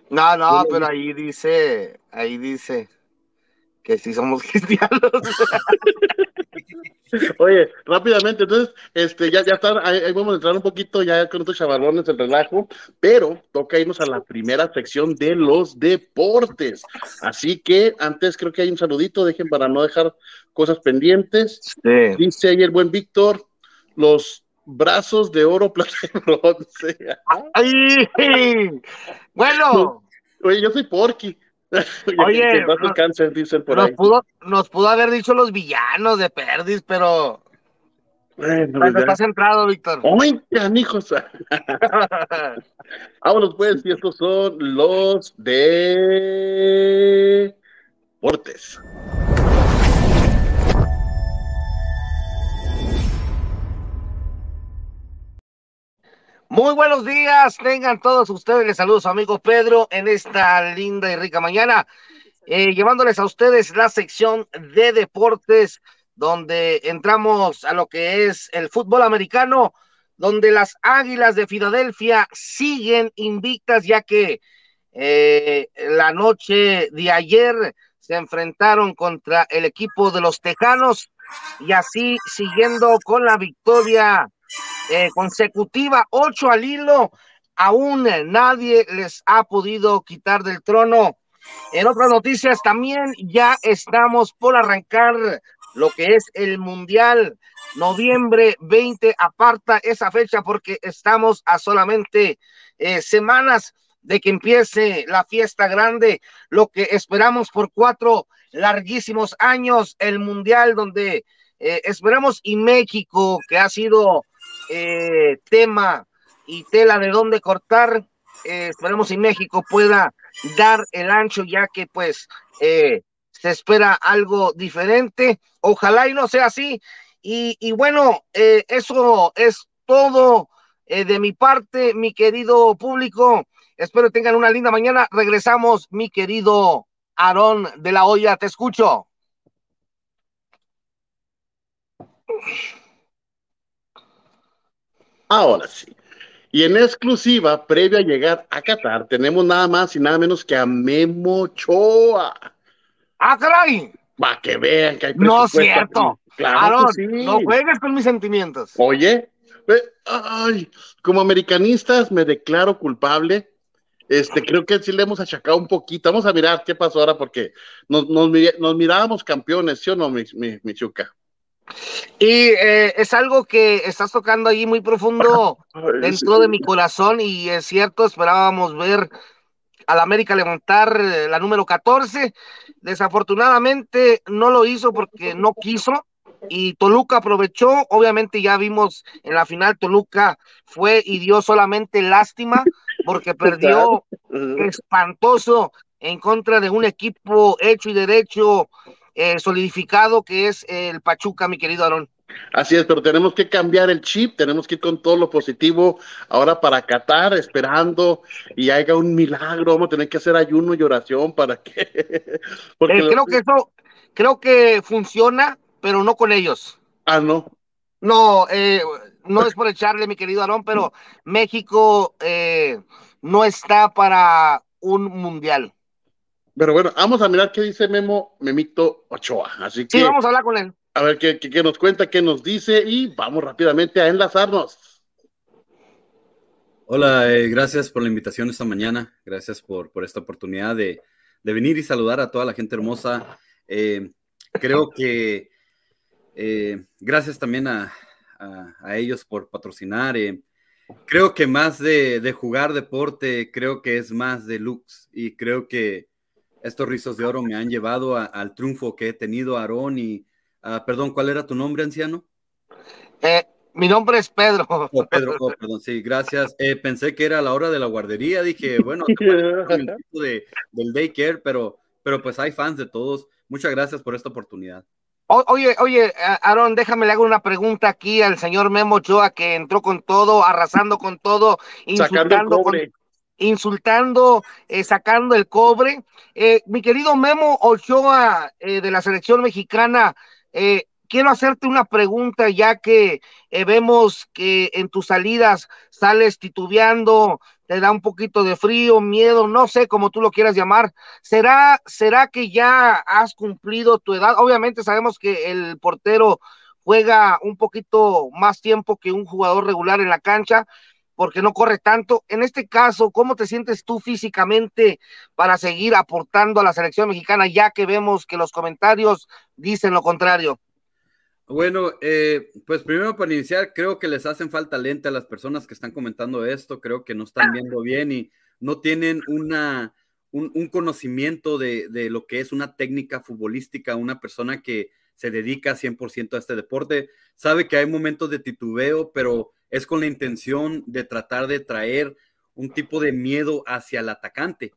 No, no, pero ahí dice, ahí dice que sí somos cristianos.
Oye, rápidamente, entonces, este, ya, ya está, ahí, vamos a entrar un poquito ya con estos chavalones, el relajo, pero toca irnos a la primera sección de los deportes. Así que antes creo que hay un saludito, dejen para no dejar cosas pendientes. Dice ahí el buen Víctor, los brazos de oro, plata y bronce.
¡Ay! Bueno.
Oye, yo soy Porky.
Oye, nos, Pudo, nos pudo haber dicho los villanos de Perdis, pero. Bueno, pues está centrado, Víctor.
¡Ay, hijos! Vámonos, pues, y estos son los deportes.
Muy buenos días, tengan todos ustedes, les saludo su amigo Pedro en esta linda y rica mañana, eh, llevándoles a ustedes la sección de deportes, donde entramos a lo que es el fútbol americano, donde las Águilas de Filadelfia siguen invictas, ya que eh, la noche de ayer se enfrentaron contra el equipo de los Tejanos y así siguiendo con la victoria eh, consecutiva, ocho al hilo, aún nadie les ha podido quitar del trono. En otras noticias también ya estamos por arrancar lo que es el Mundial. Noviembre 20 aparta esa fecha porque estamos a solamente eh, semanas de que empiece la fiesta grande, lo que esperamos por cuatro larguísimos años, el Mundial donde eh, esperamos y México, que ha sido eh, tema y tela de dónde cortar. Eh, esperemos si México pueda dar el ancho, ya que pues eh, se espera algo diferente. Ojalá y no sea así. Y, bueno, eso es todo de mi parte, mi querido público. Espero tengan una linda mañana. Regresamos, mi querido Aarón de la Hoya. Te escucho.
Ahora sí. Y en exclusiva, previo a llegar a Qatar, tenemos nada más y nada menos que a Memo Choa.
¡Ah, caray!
Va, que vean que hay
No es cierto. Claro No juegues con mis sentimientos.
Oye, ay, como americanistas me declaro culpable. Este, creo que sí le hemos achacado un poquito. Vamos a mirar qué pasó ahora porque nos, nos, mirábamos campeones, ¿sí o no, mi, mi, mi chuca?
Y eh, es algo que estás tocando ahí muy profundo dentro de mi corazón y es cierto, esperábamos ver al América levantar eh, la número 14. Desafortunadamente no lo hizo porque no quiso y Toluca aprovechó. Obviamente ya vimos en la final Toluca fue y dio solamente lástima porque perdió espantoso en contra de un equipo hecho y derecho eh, solidificado que es el Pachuca, mi querido Aarón.
Así es, pero tenemos que cambiar el chip, tenemos que ir con todo lo positivo ahora para Qatar, esperando y haga un milagro. Vamos a tener que hacer ayuno y oración para que.
Porque eh, creo que eso, creo que funciona, pero no con ellos.
Ah, no.
No, eh, no es por echarle, mi querido Aarón, pero México no está para un mundial.
Pero bueno, vamos a mirar qué dice Memo Memito Ochoa. Así que.
Sí, vamos a hablar con él.
A ver qué, qué, nos cuenta, qué nos dice y vamos rápidamente a enlazarnos.
Hola, eh, gracias por la invitación esta mañana. Gracias por, por esta oportunidad de, de, venir y saludar a toda la gente hermosa. Eh, creo que eh, gracias también a, a, a, ellos por patrocinar. creo que más de, de, jugar deporte, creo que es más de looks y creo que estos rizos de oro me han llevado al triunfo que he tenido, Aarón. Y, uh, perdón, ¿cuál era tu nombre, anciano?
Eh, mi nombre es Pedro.
Oh, Pedro, oh, perdón, sí, gracias. Eh, pensé que era la hora de la guardería. Dije, bueno, de, del daycare, pero, pero pues hay fans de todos. Muchas gracias por esta oportunidad.
oye, oye, Aarón, déjame le hago una pregunta aquí al señor Memo Ochoa que entró con todo, arrasando con todo, insultando con, insultando, eh, sacando el cobre. Eh, mi querido Memo Ochoa eh, de la selección mexicana, quiero hacerte una pregunta ya que vemos que en tus salidas sales titubeando, te da un poquito de frío, miedo, no sé cómo tú lo quieras llamar. ¿Será, será que ya has cumplido tu edad? Obviamente sabemos que el portero juega un poquito más tiempo que un jugador regular en la cancha, porque no corre tanto. En este caso, ¿cómo te sientes tú físicamente para seguir aportando a la selección mexicana, ya que vemos que los comentarios dicen lo contrario?
Bueno, eh, pues primero para iniciar, creo que les hacen falta lente a las personas que están comentando esto, creo que no están viendo bien y no tienen una, un, conocimiento de, de, lo que es una técnica futbolística, una persona que se dedica 100% a este deporte, sabe que hay momentos de titubeo, pero es con la intención de tratar de traer un tipo de miedo hacia el atacante.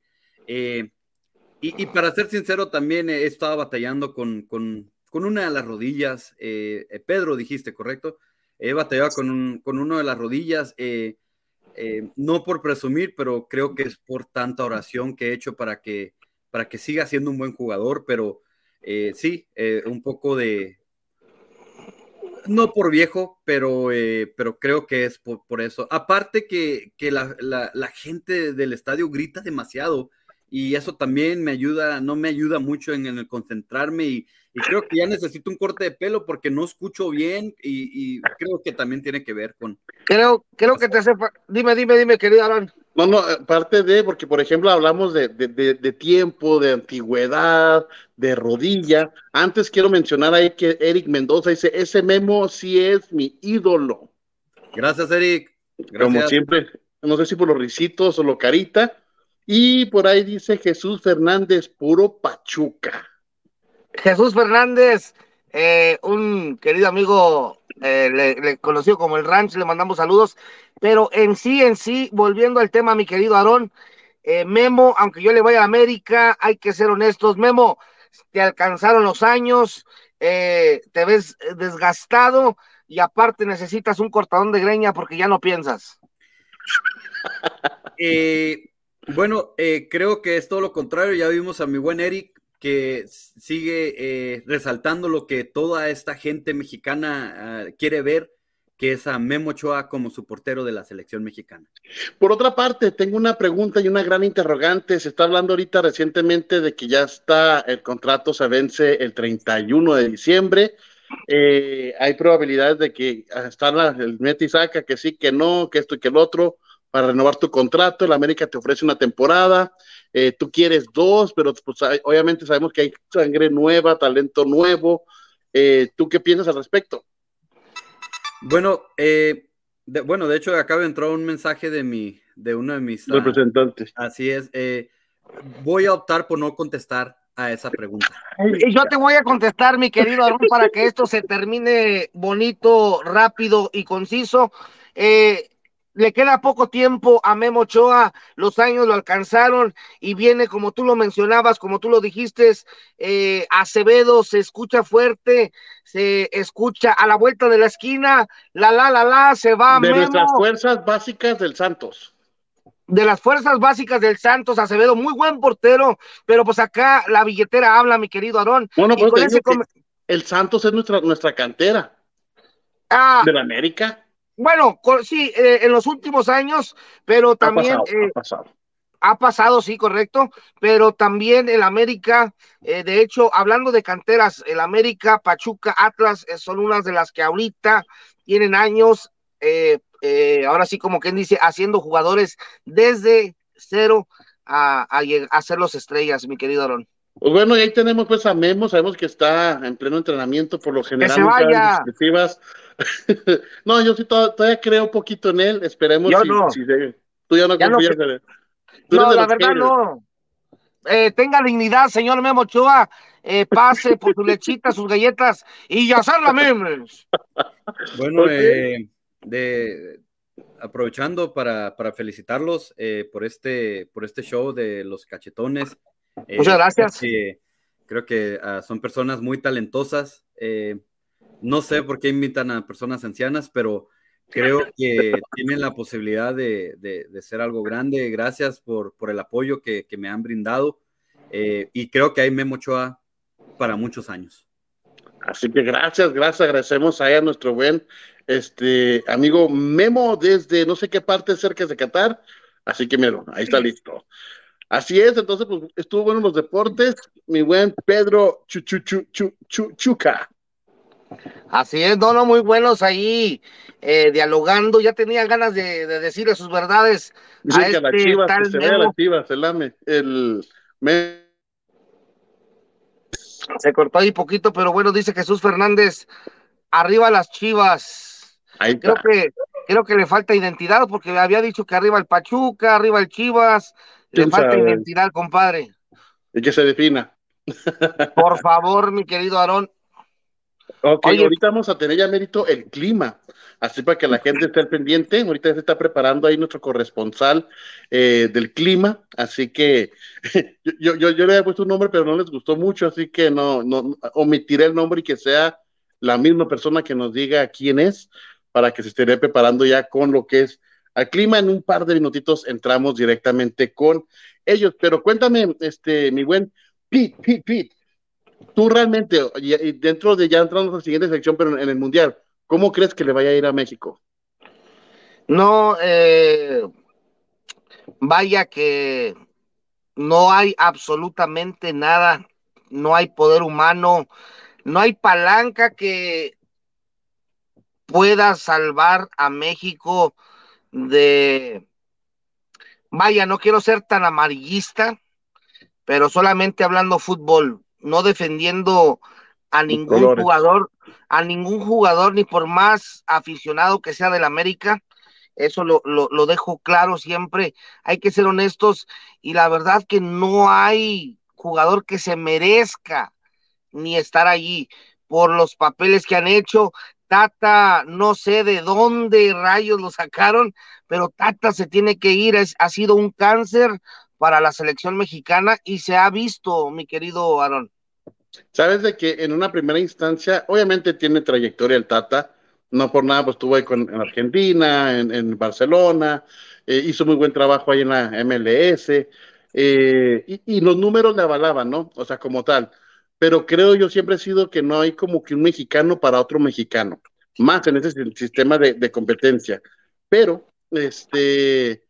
Eh, y, para ser sincero, también he estado batallando con, una de las rodillas. Eh, eh, Pedro, dijiste, ¿correcto? He batallado con, con una de las rodillas, no por presumir, pero creo que es por tanta oración que he hecho para que, para que siga siendo un buen jugador, pero sí, un poco de, no por viejo, pero, eh, pero creo que es por, eso. Aparte que, la, gente del estadio grita demasiado y eso también me ayuda, no me ayuda mucho en, el concentrarme y, creo que ya necesito un corte de pelo porque no escucho bien y, creo que también tiene que ver con...
Creo, creo que te hace... Dime, dime, dime, querido Alan.
No, no, parte de, porque por ejemplo hablamos de, tiempo, de antigüedad, de rodilla. Antes quiero mencionar ahí que Eric Mendoza dice, ese memo sí es mi ídolo.
Gracias, Eric.
Como siempre, no sé si por los risitos o lo carita. Y por ahí dice Jesús Fernández, puro Pachuca.
Jesús Fernández, eh, un querido amigo eh, le, conocido como el Ranch, le mandamos saludos. Pero en sí, en sí, volviendo al tema, mi querido Aarón, eh, Memo, aunque yo le vaya a América, hay que ser honestos. Memo, te alcanzaron los años, te ves desgastado y aparte necesitas un cortadón de greña porque ya no piensas.
bueno, creo que es todo lo contrario. Ya vimos a mi buen Eric que sigue eh, resaltando lo que toda esta gente mexicana ah, quiere ver, que es a Memo Ochoa como su portero de la selección mexicana.
Por otra parte, tengo una pregunta y una gran interrogante. Se está hablando ahorita recientemente de que ya está, el contrato se vence el 31 de diciembre. Eh, hay probabilidades de que está el Meti saca que sí, que no, que esto y que el otro para renovar tu contrato. El América te ofrece una temporada. Eh, tú quieres dos, pero pues, obviamente sabemos que hay sangre nueva, talento nuevo. Eh, ¿Tú qué piensas al respecto?
Bueno, eh, de, bueno, de hecho acaba de entrar un mensaje de mi, de uno de mis
ah, representantes.
así es. voy a optar por no contestar a esa pregunta.
Y yo te voy a contestar, mi querido Arun, para que esto se termine bonito, rápido y conciso. Eh, le queda poco tiempo a Memo Ochoa, los años lo alcanzaron y viene, como tú lo mencionabas, como tú lo dijiste, eh, Acevedo se escucha fuerte, se escucha a la vuelta de la esquina, la la la la, se va
de nuestras fuerzas básicas del Santos.
De las fuerzas básicas del Santos, Acevedo, muy buen portero, pero pues acá la billetera habla, mi querido Aarón.
Bueno, pues el Santos es nuestra, nuestra cantera. Ah, de la América.
Bueno, sí, eh, en los últimos años, pero también...
Ha pasado,
ha pasado. sí, correcto, pero también el América, eh, de hecho, hablando de canteras, el América, Pachuca, Atlas eh, son unas de las que ahorita tienen años, ahora sí como quien dice, haciendo jugadores desde cero a, a, ser los estrellas, mi querido Aaron.
Pues bueno, y ahí tenemos pues a Memo, sabemos que está en pleno entrenamiento por lo general.
Que se vaya.
no, yo sí todavía, creo un poquito en él, esperemos
yo no.
tú ya no confías en él.
no, la verdad no. Eh, tenga dignidad, señor Memo Ochoa, eh, pase por sus lechitas, sus galletas y ya la memes.
Bueno, eh, de, aprovechando para, para felicitarlos por, este, por este show de los cachetones.
Muchas gracias.
Creo que, ah, son personas muy talentosas. No sé por qué invitan a personas ancianas, pero creo que tienen la posibilidad de, ser algo grande. Gracias por, el apoyo que, me han brindado. Eh, y creo que hay Memo Ochoa para muchos años.
Así que gracias, gracias, agradecemos a nuestro buen este amigo Memo desde no sé qué parte cerca de Qatar. Así que mira, ahí está listo. Así es, entonces pues, estuvo bueno los deportes, mi buen Pedro Chuchuchuchuchuca.
Así es, no, no, muy buenos ahí, eh, dialogando, ya tenía ganas de, de decirle sus verdades.
a este la chivas, tal se la chivas, el ame, el...
Se cortó ahí poquito, pero bueno, dice Jesús Fernández, arriba las chivas. creo que creo que le falta identidad porque había dicho que arriba el Pachuca, arriba el Chivas, le falta identidad, compadre.
Y que se defina.
Por favor, mi querido Aarón,
Ok, ahorita vamos a tener ya mérito el clima, así para que la gente esté al pendiente. Ahorita se está preparando ahí nuestro corresponsal eh, del clima, así que yo, yo, yo, le había puesto un nombre, pero no les gustó mucho, así que no, no omitiré el nombre y que sea la misma persona que nos diga quién es, para que se esté preparando ya con lo que es al clima. En un par de minutitos entramos directamente con ellos, pero cuéntame, este, mi buen Pete, Pete, Pete tú realmente, dentro de ya entrando a la siguiente sección, pero en el Mundial, ¿cómo crees que le vaya a ir a México?
No, eh, vaya que no hay absolutamente nada, no hay poder humano, no hay palanca que pueda salvar a México de, vaya, no quiero ser tan amarillista, pero solamente hablando fútbol, no defendiendo a ningún jugador, a ningún jugador, ni por más aficionado que sea del América. Eso lo, lo, dejo claro siempre. Hay que ser honestos y la verdad que no hay jugador que se merezca ni estar allí por los papeles que han hecho, Tata, no sé de dónde rayos lo sacaron, pero Tata se tiene que ir, ha sido un cáncer para la selección mexicana y se ha visto, mi querido Aaron.
Sabes de que en una primera instancia, obviamente tiene trayectoria el Tata, no por nada, pues estuvo ahí con, en Argentina, en, Barcelona, eh, hizo muy buen trabajo ahí en la MLS, eh, y, y, los números le avalaban, ¿no? O sea, como tal. Pero creo yo siempre he sido que no hay como que un mexicano para otro mexicano, más en ese sistema de, de competencia. Pero, este,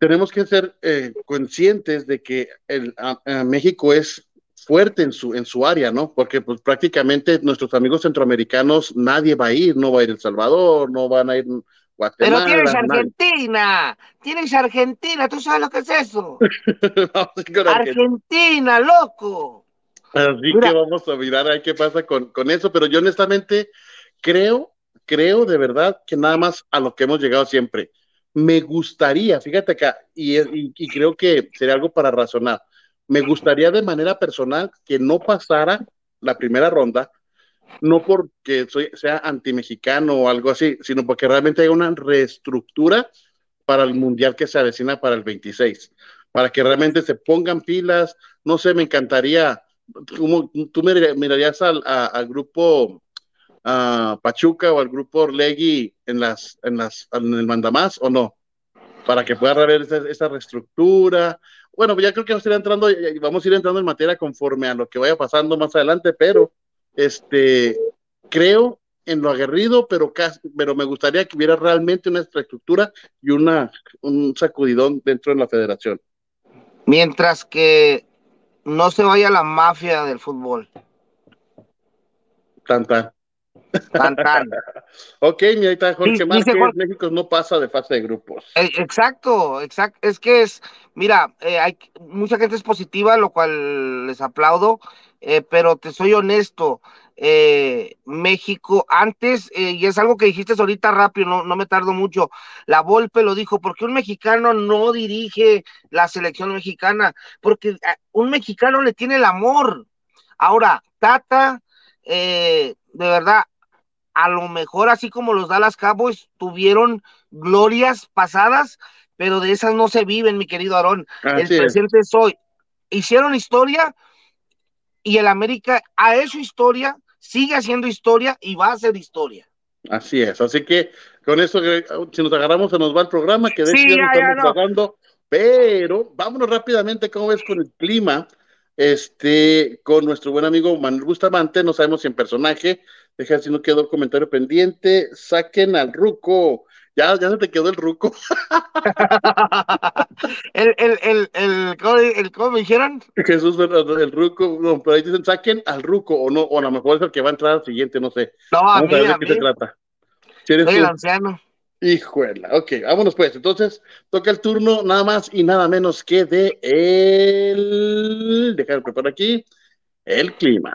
tenemos que ser eh, conscientes de que el, México es fuerte en su, en su área, ¿no? Porque pues prácticamente nuestros amigos centroamericanos nadie va a ir, no va a ir El Salvador, no van a ir Guatemala.
Pero tienes Argentina, tienes Argentina, ¿tú sabes lo que es eso? Argentina, loco.
Así que vamos a mirar a qué pasa con, con eso, pero yo honestamente creo, creo de verdad que nada más a lo que hemos llegado siempre me gustaría, fíjate acá, y, y, creo que sería algo para razonar, me gustaría de manera personal que no pasara la primera ronda, no porque soy, sea antimexicano o algo así, sino porque realmente hay una reestructura para el mundial que se avecina para el 26, para que realmente se pongan pilas, no sé, me encantaría, como tú mirarías al, grupo a Pachuca o al grupo Orlegui en las en las en el mandamás o no para que pueda haber esa, reestructura bueno ya creo que vamos a ir entrando vamos a ir entrando en materia conforme a lo que vaya pasando más adelante pero este creo en lo aguerrido pero pero me gustaría que hubiera realmente una estructura y una un sacudidón dentro de la federación.
Mientras que no se vaya la mafia del fútbol
tanta ok, mi ahí Jorge México no pasa de fase de grupos.
Eh, exacto, exacto. Es que es, mira, eh, hay mucha gente es positiva, lo cual les aplaudo, eh, pero te soy honesto. México antes, y es algo que dijiste ahorita rápido, no, no me tardo mucho, la Volpe lo dijo, porque un mexicano no dirige la selección mexicana? Porque un mexicano le tiene el amor. Ahora, Tata, de verdad, a lo mejor así como los Dallas Cowboys tuvieron glorias pasadas, pero de esas no se viven, mi querido Aarón. el presente es hoy. Hicieron historia y el América ha hecho historia, sigue haciendo historia y va a hacer historia.
Así es, así que con eso, si nos agarramos, se nos va el programa, que de hecho ya, estamos pero vámonos rápidamente, ¿cómo ves con el clima? Este, con nuestro buen amigo Manuel Bustamante, no sabemos si en personaje, Deja si no quedó el comentario pendiente. Saquen al Ruco. Ya, ya se te quedó el Ruco.
el, el, el, el, el, ¿cómo me dijeron?
Jesús, el Ruco. No, pero ahí dicen saquen al Ruco, o no, o a lo mejor es el que va a entrar al siguiente, no sé.
No, a Vamos a ver de
qué se trata.
Soy el anciano.
Hijuela, ok, vámonos pues. Entonces, toca el turno nada más y nada menos que de el. Dejar preparar aquí. El clima.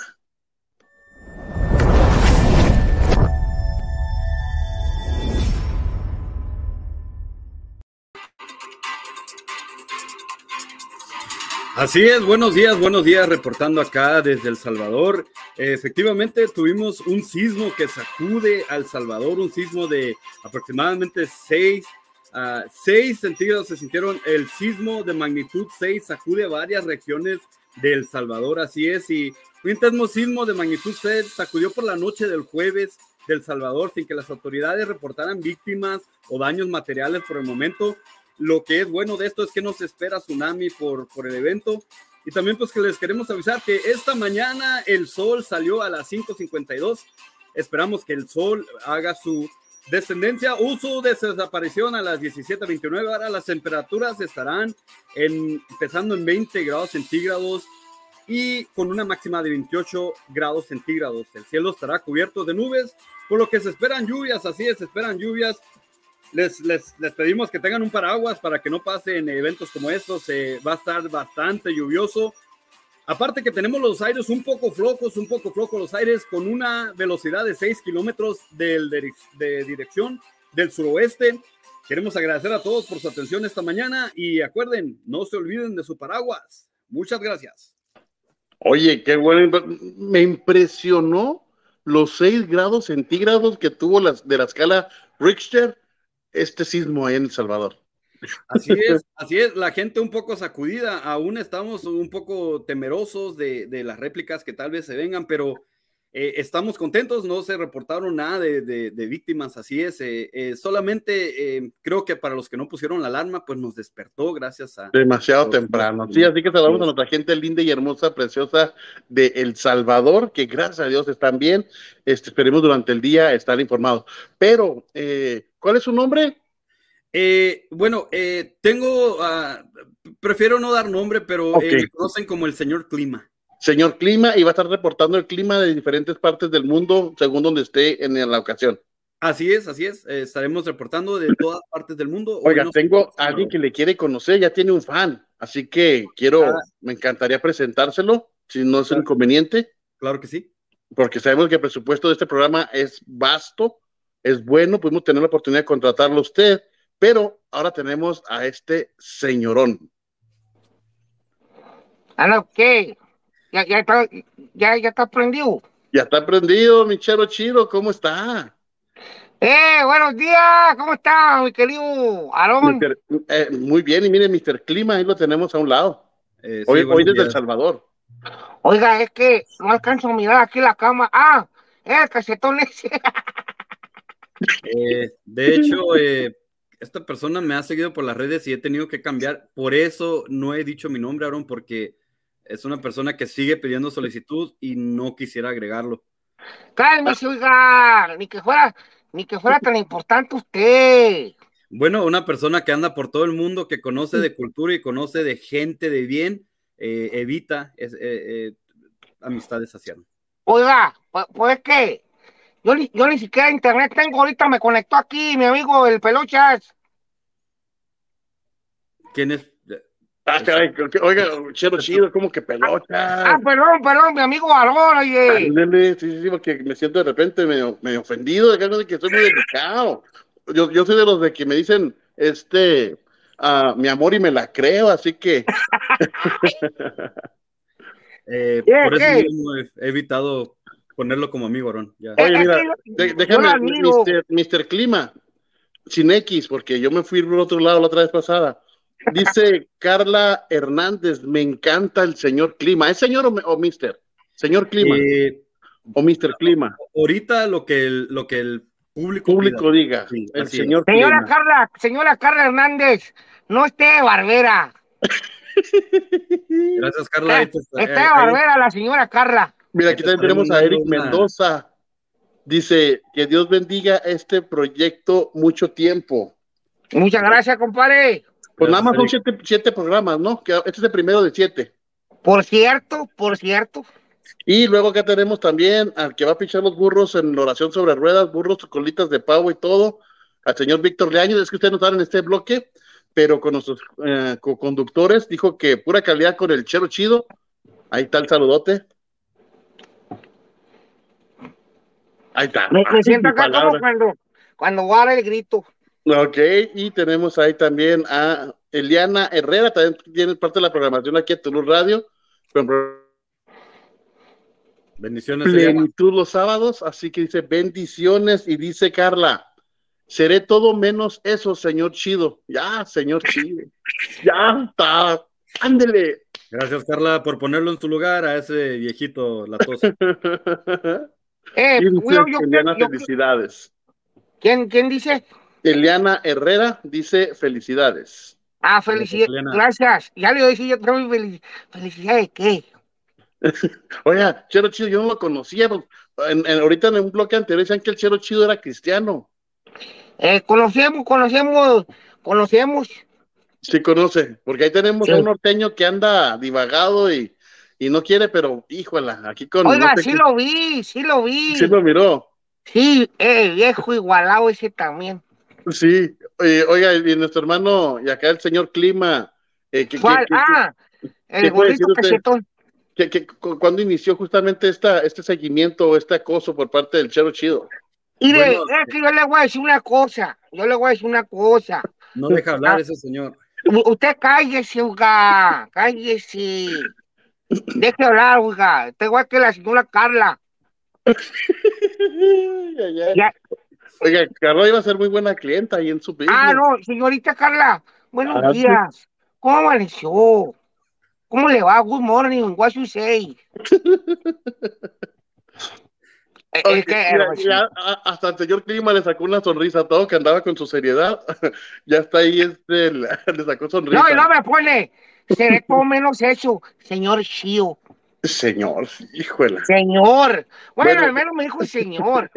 Así es, buenos días, buenos días, reportando acá desde El Salvador. efectivamente, tuvimos un sismo que sacude al Salvador, un sismo de aproximadamente 6 a 6 centígrados. Se sintieron el sismo de magnitud 6, sacude varias regiones de El Salvador, así es. Y un intenso sismo de magnitud 6 sacudió por la noche del jueves del Salvador sin que las autoridades reportaran víctimas o daños materiales por el momento. Lo que es bueno de esto es que no se espera tsunami por, por el evento. Y también pues que les queremos avisar que esta mañana el sol salió a las 5.52. Esperamos que el sol haga su descendencia o su desaparición a las 17.29. Ahora las temperaturas estarán en, empezando en 20 grados centígrados y con una máxima de 28 grados centígrados. El cielo estará cubierto de nubes, por lo que se esperan lluvias, así es, se esperan lluvias les, les, les, pedimos que tengan un paraguas para que no pasen eventos como estos. Eh, va a estar bastante lluvioso. Aparte que tenemos los aires un poco flojos, un poco flojos los aires con una velocidad de 6 kilómetros de, dirección del suroeste. Queremos agradecer a todos por su atención esta mañana y acuerden, no se olviden de su paraguas. Muchas gracias.
Oye, qué bueno. Me impresionó los 6 grados centígrados que tuvo las, de la escala Richter este sismo ahí en El Salvador.
Así es, así es, la gente un poco sacudida, aún estamos un poco temerosos de, de las réplicas que tal vez se vengan, pero eh, estamos contentos, no se reportaron nada de, víctimas, así es. Eh, eh, solamente creo que para los que no pusieron la alarma, pues nos despertó gracias a...
Demasiado temprano. Sí, así que saludamos a nuestra gente linda y hermosa, preciosa de El Salvador, que gracias a Dios están bien. Este, esperemos durante el día estar informados. Pero, ¿cuál es su nombre?
bueno, tengo, ah, prefiero no dar nombre, pero me conocen como el señor Clima
señor clima y va a estar reportando el clima de diferentes partes del mundo según donde esté en la ocasión.
Así es, así es. Eh, estaremos reportando de todas partes del mundo.
Oiga, tengo a alguien que le quiere conocer, ya tiene un fan, así que quiero, ah. me encantaría presentárselo, si no es inconveniente.
Claro que sí.
Porque sabemos que el presupuesto de este programa es vasto, es bueno, pudimos tener la oportunidad de contratarlo a usted, pero ahora tenemos a este señorón.
¿A qué? Ya, ya, está, ya, ya está prendido.
Ya está prendido, mi chero chido, ¿cómo está?
Eh, buenos días, ¿cómo está, mi querido Aarón?
Eh, muy bien, y mire, Mr. Clima, ahí lo tenemos a un lado. Eh, hoy, hoy desde El Salvador.
Oiga, es que no alcanzo a mirar aquí la cama. Ah, el cachetón ese.
eh, de hecho, eh, esta persona me ha seguido por las redes y he tenido que cambiar. Por eso no he dicho mi nombre, Aaron, porque es una persona que sigue pidiendo solicitud y no quisiera agregarlo.
Cálmese, oiga, ni que fuera, ni que fuera tan importante usted.
Bueno, una persona que anda por todo el mundo, que conoce de cultura y conoce de gente de bien, eh, evita eh, eh, amistades hacia
Oiga, pues, pues que yo ni, yo ni siquiera internet tengo, ahorita me conectó aquí mi amigo el Pelochas.
¿Quién es
Ah, oiga, chero chido, como que pelota.
Ah, perdón, perdón, mi amigo Aarón, oye.
sí, sí, sí, porque me siento de repente medio, medio ofendido, de que estoy muy delicado. Yo, yo soy de los de que me dicen, este, uh, mi amor y me la creo, así que.
eh, por eso he evitado ponerlo como amigo, Aarón.
Oye, mira, déjame, Mr. Mister Clima, sin X, porque yo me fui por otro lado la otra vez pasada Dice Carla Hernández, me encanta el señor Clima. ¿Es señor o, mister? Señor Clima. Eh, o mister Clima.
Ahorita lo que el, lo que el público,
público diga. el señor
señora Carla, señora Carla Hernández, no esté barbera.
Gracias, Carla.
Está, está barbera la señora Carla.
Mira, aquí también tenemos a Eric Mendoza. Dice que Dios bendiga este proyecto mucho tiempo.
Muchas gracias, compadre.
Pues nada más son siete, programas, ¿no? Que este es el primero de siete.
Por cierto, por cierto.
Y luego acá tenemos también al que va a pichar los burros en oración sobre ruedas, burros, colitas de pavo y todo, al señor Víctor Leaño. Es que ustedes no están en este bloque, pero con nuestros eh, co-conductores dijo que pura calidad con el chero chido. Ahí está el saludote. Ahí está.
Me, siento acá como cuando, cuando guarda el grito.
Ok, y tenemos ahí también a Eliana Herrera, también tiene parte de la programación aquí a Toulouse Radio.
Bendiciones.
Plenitud los sábados, así que dice bendiciones y dice Carla, seré todo menos eso, señor Chido. Ya, señor Chido. Ya está. Ándele.
Gracias, Carla, por ponerlo en su lugar a ese viejito latoso.
eh, Eliana, felicidades.
¿Quién, ¿Quién dice?
Eliana Herrera dice felicidades.
Ah, felicidades. Gracias. Ya le dije yo también felicidades. ¿Felicidades qué?
Oiga, Chero Chido, yo no lo conocía. Pues, en, ahorita en un bloque anterior decían que el Chero Chido era cristiano.
Eh, conocemos, conocemos, conocemos.
Sí, conoce, porque ahí tenemos a un norteño que anda divagado y, y no quiere, pero híjola, aquí con.
Oiga, sí lo vi, sí lo vi.
Sí lo miró.
Sí, eh, viejo igualado ese también.
Sí, oiga, y nuestro hermano, y acá el señor Clima.
Eh, ¿Cuál? ah, el
gordito cachetón. ¿Cuándo inició justamente esta, este seguimiento o este acoso por parte del Chero Chido?
Y es que yo le voy a decir una cosa, yo le voy a decir una cosa.
No deja hablar ah, ese señor.
Usted cállese, oiga, cállese. Deje hablar, oiga. Está igual que la señora Carla.
Oiga, Carla iba a ser muy buena clienta ahí en su
business. Ah, no, señorita Carla, buenos ah, días. ¿Cómo amaneció? ¿Cómo le va? Good morning, what you say?
es que, hasta el señor Clima le sacó una sonrisa a todo que andaba con su seriedad. ya está ahí, este, le, sacó sonrisa.
No, no me pone. Seré todo menos eso, señor Shio.
Señor, híjole.
Señor. Bueno, al menos me dijo señor.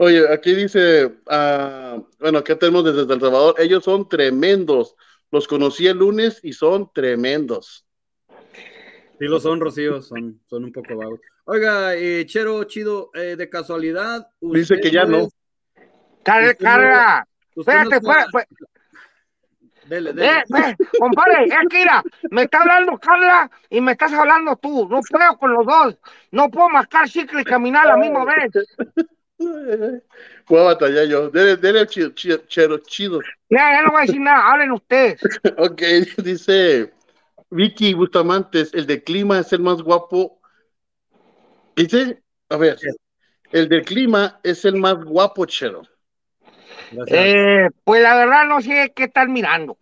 Oye, aquí dice, uh, bueno, ¿qué tenemos desde El Salvador? Ellos son tremendos. Los conocí el lunes y son tremendos.
Sí, lo son, Rocío, son, son un poco vagos. Oiga, eh, Chero, chido, eh, de casualidad.
Dice que ya no.
Carga, carga. Espérate, espérate. Dele, dele. Eh, compadre, es que mira, me está hablando Carla y me estás hablando tú. No puedo con los dos. No puedo mascar chicle y caminar a la misma vez.
Voy a batallar yo. Dele, dele chido, chido, chero, chido.
Ya, ya no voy a decir nada. Hablen ustedes.
ok, dice Vicky Bustamantes, el de clima es el más guapo. Dice, a ver, el del clima es el más guapo, chero.
Eh, pues la verdad no sé qué están mirando.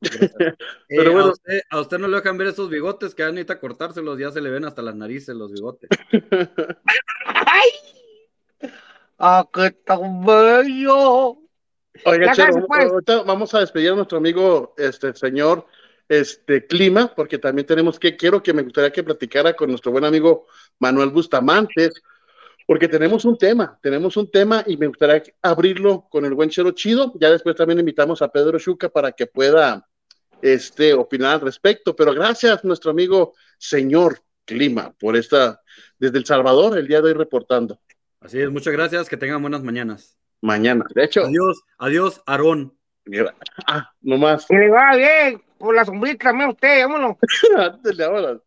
Pero bueno. a, usted, no le dejan ver esos bigotes que necesita cortárselos, ya se le ven hasta las narices los bigotes.
¡Ay! ¡Ah, qué tan bello!
Oiga, Chero, ahorita vamos a despedir a nuestro amigo, este señor, este Clima, porque también tenemos que, quiero que me gustaría que platicara con nuestro buen amigo Manuel Bustamantes, porque tenemos un tema, tenemos un tema y me gustaría abrirlo con el buen Chero Chido. Ya después también invitamos a Pedro Chuca para que pueda este, opinar al respecto. Pero gracias, nuestro amigo señor Clima, por esta, desde El Salvador, el día de hoy reportando.
Así es, muchas gracias, que tengan buenas mañanas.
Mañana, de hecho.
Adiós, adiós, Aarón.
Ah, nomás.
Que le va bien, por la sombrita también usted, vámonos.
ahora.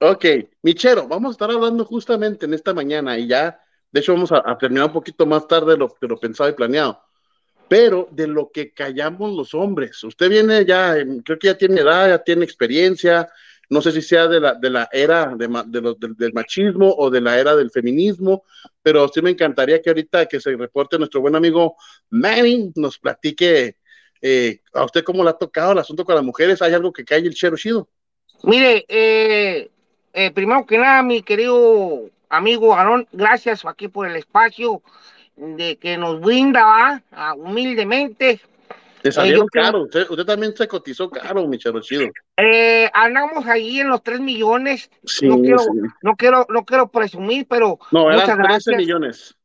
Ok, Michero, vamos a estar hablando justamente en esta mañana y ya, de hecho vamos a, terminar un poquito más tarde de lo, de lo pensado y planeado, pero de lo que callamos los hombres. Usted viene ya, creo que ya tiene edad, ya tiene experiencia, no sé si sea de la, de la era de, del machismo o de la era del feminismo, pero sí me encantaría que ahorita que se reporte nuestro buen amigo Manny nos platique eh, a usted cómo le ha tocado el asunto con las mujeres, ¿hay algo que cae el chero chido?
Mire, eh, eh, primero que nada, mi querido amigo Aarón, gracias aquí por el espacio de que nos brinda humildemente.
Te salió eh, caro, usted, también se cotizó caro, mi chido.
Eh, andamos ahí en los 3 millones. no, quiero, no, quiero, no quiero presumir, pero.
No, eran 13 millones.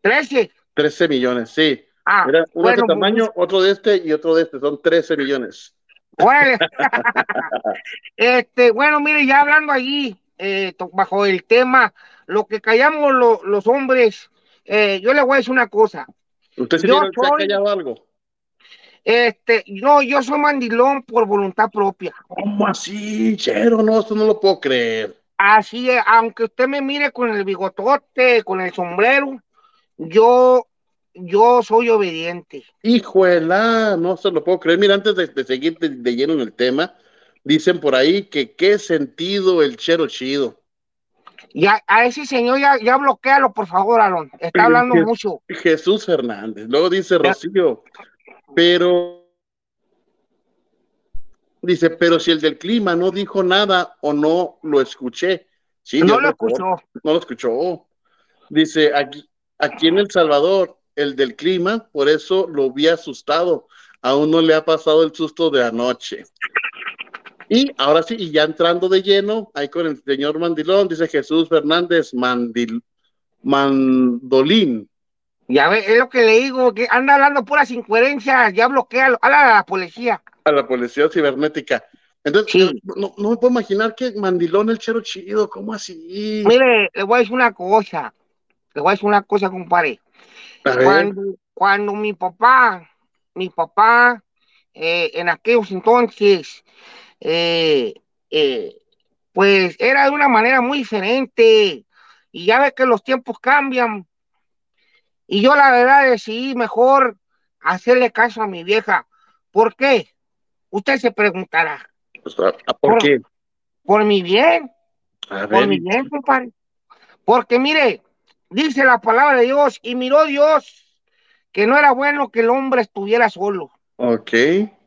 13.
13 millones, sí. Ah, Era uno de este tamaño, otro de este y otro de este, son 13 millones.
Bueno, este, bueno, mire, ya hablando allí, eh, bajo el tema, lo que callamos los hombres, eh, yo le voy a decir una cosa.
¿Usted se, ha callado algo?
Este, no, yo soy mandilón por voluntad propia.
¿Cómo así, chero? No, esto no lo puedo creer.
Así es, aunque usted me mire con el bigotote, con el sombrero, yo yo soy obediente.
Hijuela, no se lo puedo creer. Mira, antes de, seguir de, lleno en el tema, dicen por ahí que qué sentido el chero chido.
Ya, a ese señor ya, ya bloquealo, por favor, Aaron. Está hablando mucho.
Jesús Fernández. Luego dice Rocío, pero dice, pero si el del clima no dijo nada o no lo escuché. Sí,
no lo escuchó.
No lo escuchó. Dice, aquí, aquí en El Salvador el del clima, por eso lo vi asustado. Aún no le ha pasado el susto de anoche. Y ahora sí, y ya entrando de lleno, ahí con el señor Mandilón, dice Jesús Fernández Mandil, Mandolín.
Ya ve, es lo que le digo, que anda hablando puras incoherencias, ya bloquea a la policía.
A la policía cibernética. Entonces, no, no, me puedo imaginar que Mandilón el chero chido, ¿cómo así?
Mire, le voy a decir una cosa, le voy a decir una cosa, compadre. Cuando, cuando mi papá, mi papá, eh, en aquellos entonces, eh, eh, pues era de una manera muy diferente. Y ya ve que los tiempos cambian. Y yo la verdad decidí mejor hacerle caso a mi vieja. ¿Por qué? Usted se preguntará.
Pues, ¿Por, qué?
Por mi bien. por mi bien, compadre. Porque mire, dice la palabra de Dios, y miró Dios que no era bueno que el hombre estuviera solo.
Ok,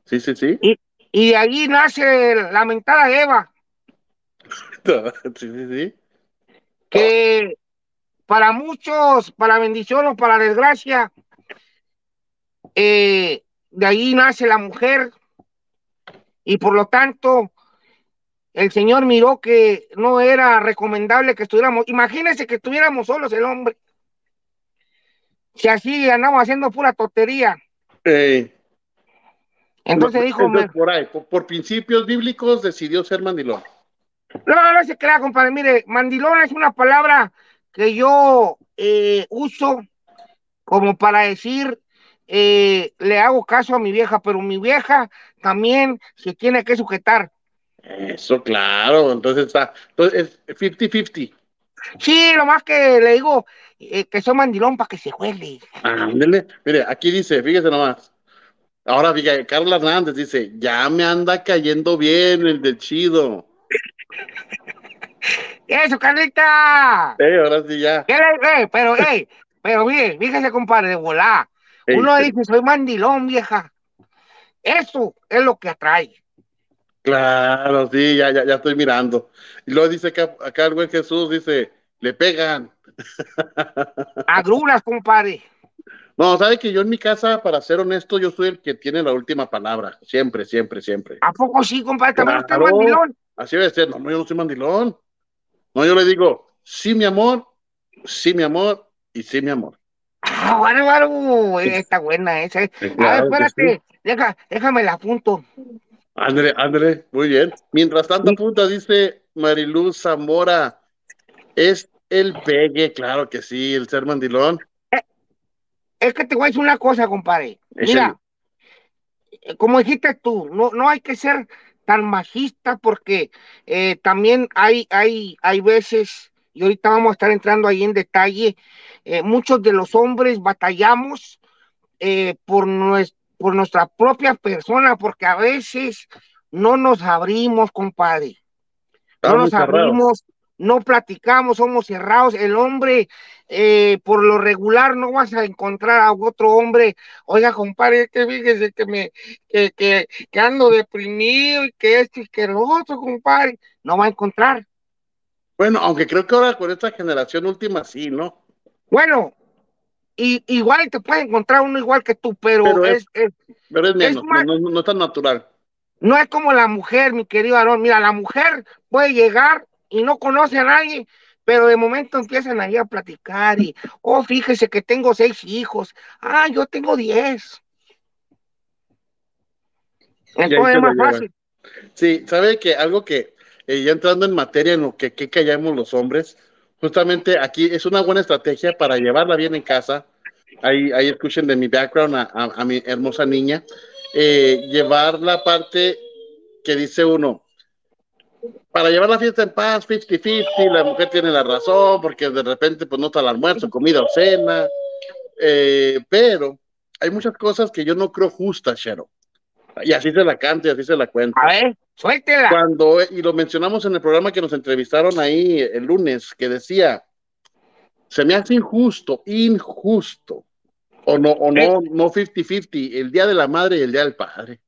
sí, sí, sí.
Y, y de ahí nace la mentada Eva.
sí, sí, sí.
Que para muchos, para bendición o para desgracia, eh, de ahí nace la mujer y por lo tanto el Señor miró que no era recomendable que estuviéramos, imagínense que estuviéramos solos el hombre, si así andamos haciendo pura tontería.
Entonces dijo... por, ahí, por, principios bíblicos decidió ser mandilón.
No, no se crea, compadre. Mire, mandilón es una palabra que yo eh, uso como para decir, eh, le hago caso a mi vieja, pero mi vieja también se tiene que sujetar.
Eso, claro, entonces está, entonces es 50-50.
Sí, lo más que le digo eh, que soy mandilón para que se juegue.
Ándele, mire, aquí dice, fíjese nomás. Ahora, fíjate, Carla Hernández dice, ya me anda cayendo bien el del chido.
Eso, Carlita.
Eh, ahora sí ya.
Eh, pero, eh, pero bien, fíjese, compadre, de volá. Uno dice, soy mandilón, vieja. Eso es lo que atrae.
Claro, sí, ya, ya, ya estoy mirando. Y luego dice acá, acá el buen Jesús, dice, le pegan.
Agruras, compadre.
No, sabe que yo en mi casa, para ser honesto, yo soy el que tiene la última palabra. Siempre, siempre, siempre.
¿A poco sí, compadre? ¿También usted es mandilón?
Así debe ser. No, no, yo no soy mandilón. No, yo le digo, sí, mi amor, sí, mi amor, y sí, mi amor.
Ah, bueno, bueno, está buena esa. A ver, espérate, déjame la apunto.
Ándale, ándale, muy bien. Mientras tanto, punta, dice Mariluz Zamora, es el pegue, claro que sí, el ser mandilón.
Eh, es que te voy a decir una cosa, compadre. Mira, eh, como dijiste tú, no, no hay que ser tan majista porque eh, también hay, hay, hay veces, y ahorita vamos a estar entrando ahí en detalle, muchos de los hombres batallamos por nuestro por nuestra propia persona, porque a veces no nos abrimos, compadre. no nos abrimos, no platicamos, somos cerrados. El hombre, eh, por lo regular, no vas a encontrar a otro hombre. Oiga, compadre, que fíjese que me, que, que, que ando deprimido y que esto y que lo otro, compadre. No va a encontrar.
Bueno, aunque creo que ahora con esta generación última sí, ¿no?
Bueno, y igual te puede encontrar uno igual que tú, pero, es, es,
pero es menos, no, no, es tan natural.
No es como la mujer, mi querido Aarón. Mira, la mujer puede llegar y no conoce a nadie, pero de momento empiezan ahí a platicar y, oh, fíjese que tengo seis hijos. Ah, yo tengo diez.
Entonces es más fácil. Sí, sabe que algo que, eh, ya entrando en materia en lo que, que callamos los hombres, justamente aquí es una buena estrategia para llevarla bien en casa. Ahí, ahí escuchen de mi background a, mi hermosa niña. Eh, llevar la parte que dice uno, para llevar la fiesta en paz, 50-50, la mujer tiene la razón, porque de repente pues no está el almuerzo, comida o cena, eh, pero hay muchas cosas que yo no creo justas, Shero. Y así se la canto y así se la cuento.
A ver, suéltela.
Cuando, y lo mencionamos en el programa que nos entrevistaron ahí el lunes, que decía, se me hace injusto, injusto, o no, o no, no 50-50, el día de la madre y el día del padre.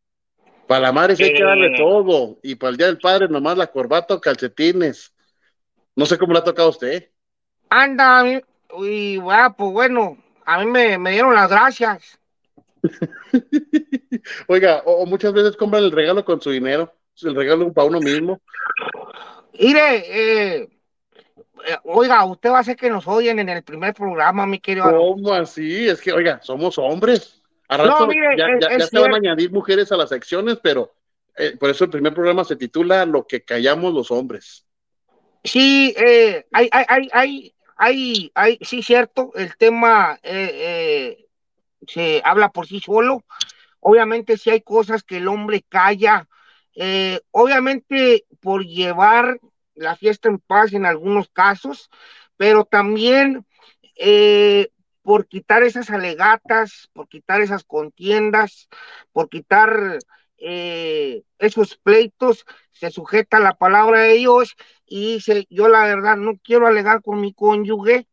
Para la madre sí hay que darle todo, y para el día del padre nomás la corbata o calcetines. No sé cómo le ha tocado a usted.
Anda, y pues bueno, a mí me, me dieron las gracias.
Oiga, o, muchas veces compran el regalo con su dinero, el regalo para uno mismo.
Mire, eh, eh, oiga, usted va a hacer que nos odien en el primer programa, mi querido.
¿Cómo así? Es que, oiga, somos hombres. No, mire, ya, se van a añadir mujeres a las secciones, pero eh, por eso el primer programa se titula Lo que callamos los hombres.
Sí, hay, hay, hay, hay, hay, hay, sí, cierto, el tema se habla por sí solo. Obviamente si hay cosas que el hombre calla, eh, obviamente por llevar la fiesta en paz en algunos casos, pero también eh, por quitar esas alegatas, por quitar esas contiendas, por quitar eh, esos pleitos se sujeta a la palabra de Dios y dice, yo la verdad no quiero alegar con mi cónyuge,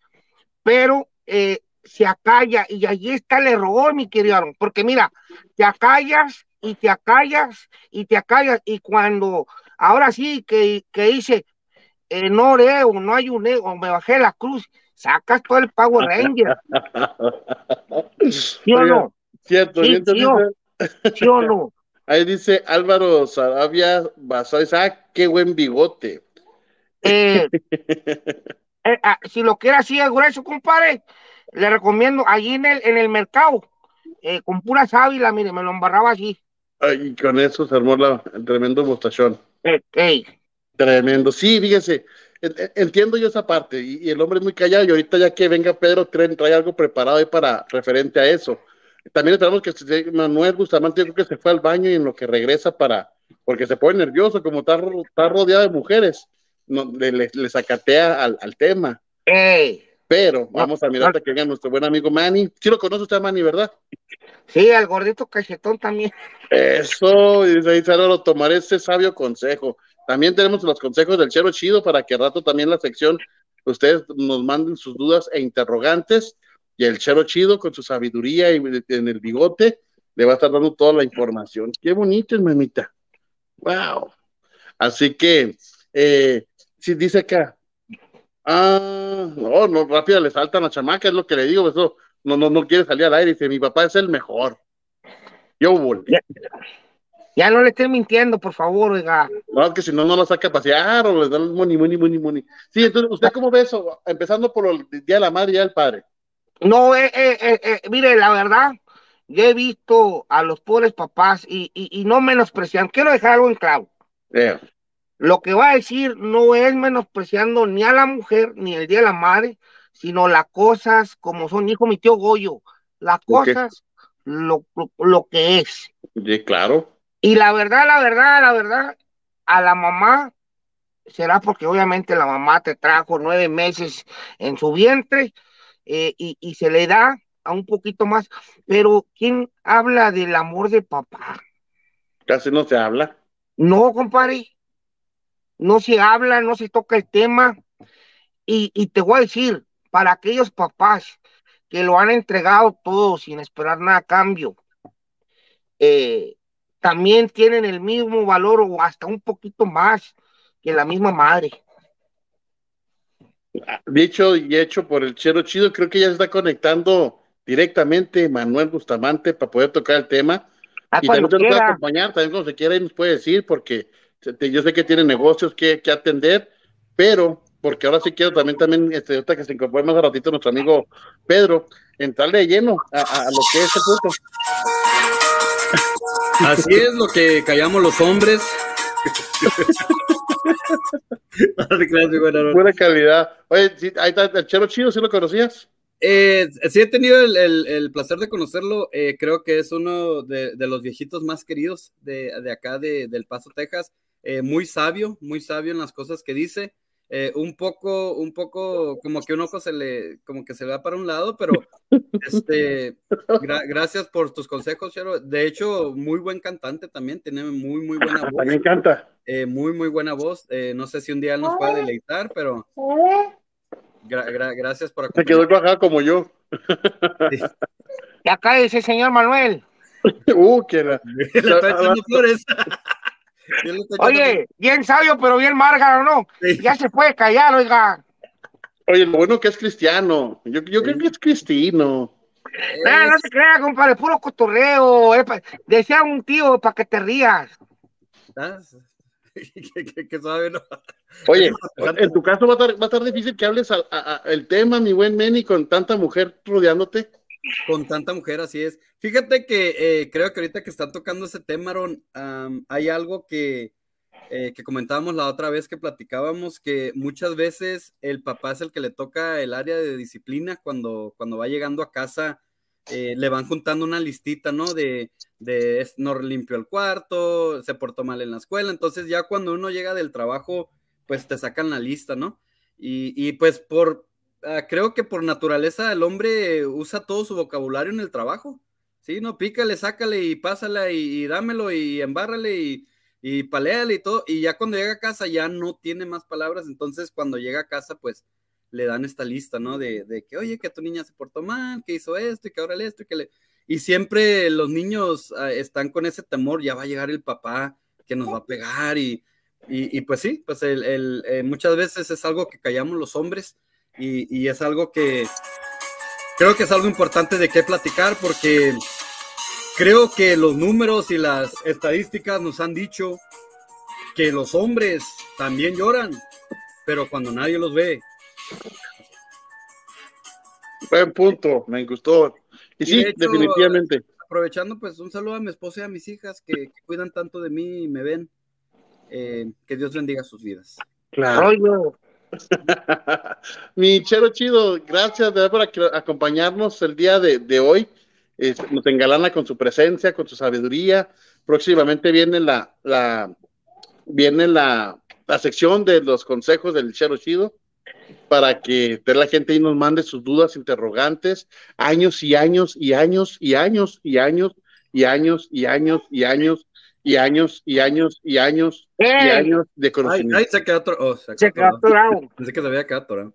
pero eh, se acalla y allí está el error, mi querido Aaron, porque mira, te acallas y te acallas y te acallas y cuando ahora sí que, que dice, eh, no oreo, no hay un ego, me bajé la cruz, sacas todo el Power Ranger. ¿Sí o no?
Cierto,
sí, sí, o no?
Ahí dice Álvaro Sarabia Basóis, ah, qué buen bigote.
Eh, eh, ah, si lo quiere así es grueso, compadre, le recomiendo allí en el, en el mercado, eh, con pura sábila, mire, me lo embarraba así.
Y con eso se armó la, el tremendo bostachón.
Eh,
Tremendo. Sí, fíjese, entiendo yo esa parte, y, el hombre es muy callado, y ahorita ya que venga Pedro, trae, trae algo preparado ahí para referente a eso. También esperamos que Manuel Bustamante, yo creo que se fue al baño y en lo que regresa para, porque se pone nervioso, como está, está rodeado de mujeres, no, le, le, sacatea al, al tema. Pero vamos a mirar hasta que venga nuestro buen amigo Manny. Sí lo conoce usted, Manny, ¿verdad?
Sí, al gordito cachetón también.
Eso, y dice ahí lo tomaré ese sabio consejo. También tenemos los consejos del Chero Chido para que rato también la sección ustedes nos manden sus dudas e interrogantes y el Chero Chido con su sabiduría y en el bigote le va a estar dando toda la información. Qué bonito, mamita. Wow. Así que, eh, si dice acá, ah, no, no, rápido le saltan la chamaca, es lo que le digo, eso, no, no, no quiere salir al aire, dice, mi papá es el mejor. Yo volví.
Ya, no le esté mintiendo, por favor, oiga.
No, que si no, no lo saca a pasear o le dan money, money, money, money. Sí, entonces, ¿usted cómo ve eso? Empezando por el Día de la Madre y el Padre.
No, eh, eh, eh, mire, la verdad, yo he visto a los pobres papás y, y, no menospreciando, quiero dejar algo en claro. Lo que va a decir no es menospreciando ni a la mujer ni el Día de la Madre, sino las cosas como son, hijo mi tío Goyo, las cosas, lo, lo, que es.
Sí, claro.
Y la verdad, la verdad, la verdad, a la mamá será porque obviamente la mamá te trajo nueve meses en su vientre eh, y, se le da a un poquito más, pero ¿quién habla del amor de papá?
Casi no se habla.
No, compadre, no se habla, no se toca el tema. Y, y te voy a decir, para aquellos papás que lo han entregado todo sin esperar nada a cambio, eh, también tienen el mismo valor o hasta un poquito más que la misma madre.
Dicho y hecho por el Chero Chido, creo que ya está conectando directamente Manuel Bustamante para poder tocar el tema.
Ah, y también
lo puede acompañar, también cuando se quiera y nos puede decir, porque yo sé que tiene negocios que, que atender, pero porque ahora sí quiero también, también este, que se incorpore más a ratito nuestro amigo Pedro, entrarle de lleno a, a, lo que es el punto.
Así es lo que callamos los hombres.
Buena calidad. Oye, ahí está el Chero Chido, ¿sí lo conocías?
Eh, sí, he tenido el, placer de conocerlo. Eh, creo que es uno de, los viejitos más queridos de, acá, de, del Paso, Texas. Eh, muy sabio, muy sabio en las cosas que dice. Eh, un poco, un poco, como que un ojo se le, como que se va para un lado, pero este, gracias por tus consejos, Chero. De hecho, muy buen cantante también, tiene muy, muy buena voz.
Me encanta.
Eh, muy, muy buena voz. Eh, no sé si un día nos puede deleitar, pero gracias por
acompañarnos. Se quedó trabajado como yo.
Y acá ese señor Manuel.
uh, que la...
flores.
Oye, bien sabio, pero bien márgaro, ¿no? Ya se puede callar, oiga.
Oye, lo bueno que es cristiano. Yo, yo creo que es cristino.
No, no se crea, compadre, puro cotorreo. decía un tío para que te rías.
Ah, que, sabe, ¿no?
Oye, en tu caso va a estar, va a estar difícil que hables el tema, mi buen Meni, con tanta mujer rodeándote.
Con tanta mujer, así es. Fíjate que eh, creo que ahorita que están tocando ese tema, Aaron, hay algo que, eh, que comentábamos la otra vez que platicábamos, que muchas veces el papá es el que le toca el área de disciplina cuando, cuando va llegando a casa. Eh, le van juntando una listita, ¿no? De, de no limpió el cuarto, se portó mal en la escuela. Entonces, ya cuando uno llega del trabajo, pues te sacan la lista, ¿no? Y, y pues por, Ah, creo que por naturaleza el hombre usa todo su vocabulario en el trabajo. Sí, no, pícale, sácale y pásala y, dámelo y embárrale y, y paléale y todo. Y ya cuando llega a casa ya no tiene más palabras. Entonces, cuando llega a casa, pues le dan esta lista, ¿no? De, de que, oye, que tu niña se portó mal, que hizo esto y que ahora esto y que le. Y siempre los niños ah, están con ese temor, ya va a llegar el papá que nos va a pegar y, y, pues sí, pues el, eh, muchas veces es algo que callamos los hombres y, y es algo que creo que es algo importante de qué platicar porque creo que los números y las estadísticas nos han dicho que los hombres también lloran, pero cuando nadie los ve.
Buen punto, me gustó. Y, sí, definitivamente.
Aprovechando, pues un saludo a mi esposa y a mis hijas que, cuidan tanto de mí y me ven. Eh, que Dios bendiga sus vidas.
Claro. Mi chero chido, gracias por acompañarnos el día de, hoy. nos engalana con su presencia, con su sabiduría. Próximamente viene la, la viene la, la sección de los consejos del chero chido para que la gente ahí nos mande sus dudas, interrogantes, años y años y años y años y años y años y años y años y años y años y años y años de conocimiento.
Ay, se quedó oh, se quedó Pensé que se había quedado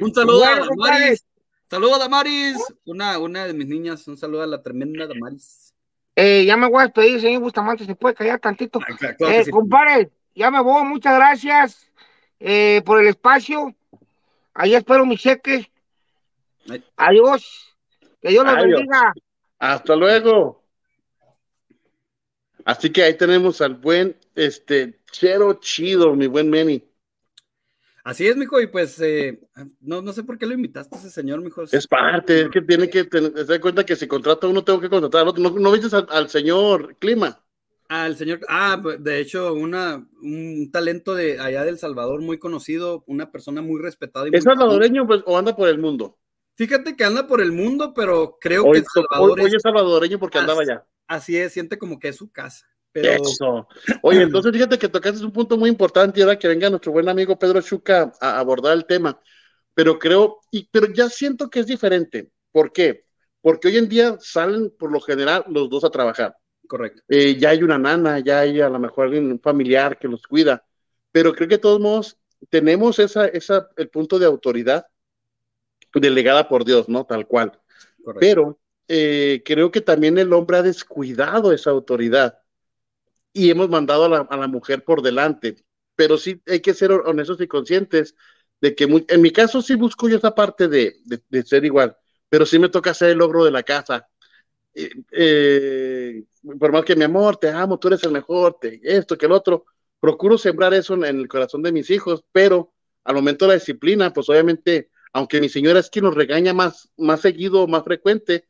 Un saludo a Damaris. Saludo a Damaris. Una, una de mis niñas. Un saludo a la tremenda Damaris.
Eh, ya me voy a despedir, señor Bustamante. ¿Se puede callar tantito? Ah, eh, compadre, ya me voy. Muchas gracias eh, por el espacio. Ahí espero mi cheque. Adiós. Que Dios los bendiga.
Hasta luego. Así que ahí tenemos al buen, este, Chero Chido, mi buen Manny.
Así es, mijo, y pues eh, no, no sé por qué lo invitaste a ese señor, mijo.
Es parte, es que tiene que tener, se da cuenta que si contrata uno, tengo que contratar al otro. ¿No, no viste al, señor Clima?
Al señor, ah, pues, de hecho, una, un talento de allá del Salvador muy conocido, una persona muy respetada. Y
¿Es salvadoreño pues, o anda por el mundo?
Fíjate que anda por el mundo, pero creo que
Salvador hoy, es salvadoreño porque andaba allá.
Así es, siente como que es su casa.
Eso. Oye, entonces fíjate que tocaste un punto muy importante y ahora que venga nuestro buen amigo Pedro Chuca a abordar el tema. Pero creo, y, pero ya siento que es diferente. ¿Por qué? Porque hoy en día salen por lo general los dos a trabajar.
Correcto.
Eh, ya hay una nana, ya hay a lo mejor alguien familiar que los cuida. Pero creo que de todos modos tenemos esa, esa, el punto de autoridad delegada por Dios, ¿no? Tal cual. Correcto. Pero eh, creo que también el hombre ha descuidado esa autoridad y hemos mandado a la, mujer por delante. Pero sí hay que ser honestos y conscientes de que en mi caso sí busco yo esa parte de, ser igual, pero sí me toca hacer el logro de la casa. Eh, eh, por más que mi amor, te amo, tú eres el mejor, te, esto que el otro, procuro sembrar eso en, en, el corazón de mis hijos, pero al momento de la disciplina, pues obviamente, aunque mi señora es quien nos regaña más, más seguido, más frecuente,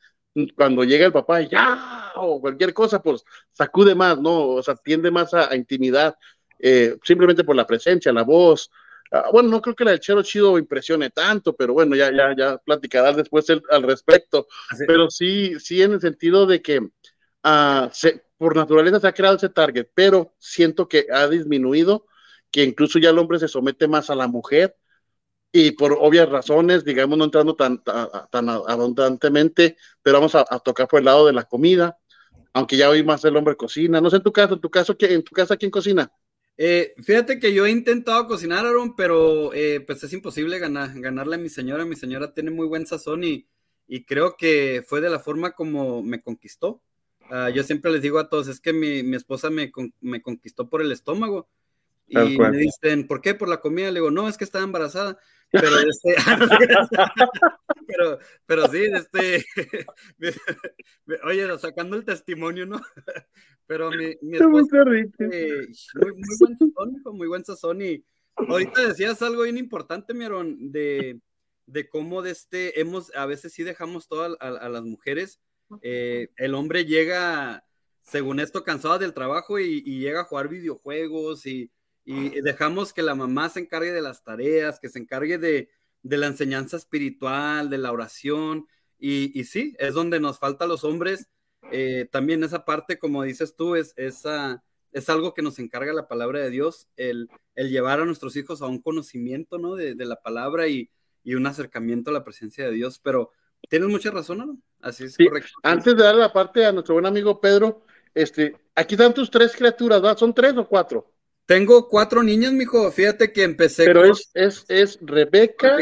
cuando llega el papá, ya, o cualquier cosa, pues sacude más, ¿no? O sea, tiende más a, intimidad, eh, simplemente por la presencia, la voz. Ah, bueno, no creo que la del Chero Chido impresione tanto, pero bueno, ya, ya, ya platicará después al respecto. Pero sí, sí, en el sentido de que uh, se, por naturaleza se ha creado ese target, pero siento que ha disminuido, que incluso ya el hombre se somete más a la mujer y por obvias razones, digamos, no entrando tan, tan, abundantemente, pero vamos a, tocar por el lado de la comida, aunque ya hoy más el hombre cocina. No sé en tu caso, en tu caso, en tu casa, ¿quién cocina?
Eh, fíjate que yo he intentado cocinar, Aaron, pero eh, pues es imposible ganar, ganarle a mi señora. Mi señora tiene muy buen sazón y, y creo que fue de la forma como me conquistó. Ah, yo siempre les digo a todos, es que mi, mi esposa me, me, conquistó por el estómago. Y me dicen, ¿por qué? Por la comida. Le digo, no, es que estaba embarazada. Pero, este, pero, pero sí, este, oye, sacando el testimonio, ¿no? Pero mi, mi esposa, muy, muy, buen sazón, muy buen sazón, y ahorita decías algo bien importante, Mieron, de, de cómo de este, hemos, a veces sí dejamos todo a, las mujeres, eh, el hombre llega, según esto, cansado del trabajo y, y llega a jugar videojuegos y y dejamos que la mamá se encargue de las tareas, que se encargue de, la enseñanza espiritual, de la oración, y, sí, es donde nos falta a los hombres. Eh, también esa parte, como dices tú, es, esa, es algo que nos encarga la palabra de Dios, el, llevar a nuestros hijos a un conocimiento ¿no? de, la palabra y, un acercamiento a la presencia de Dios. Pero Tienes mucha razón, ¿no? Así es
correcto. Antes de dar la parte a nuestro buen amigo Pedro, este, aquí están tus tres criaturas, ¿verdad? ¿Son tres o cuatro?
Tengo cuatro niñas, mijo. Fíjate que empecé.
Pero es, es, es Rebeca,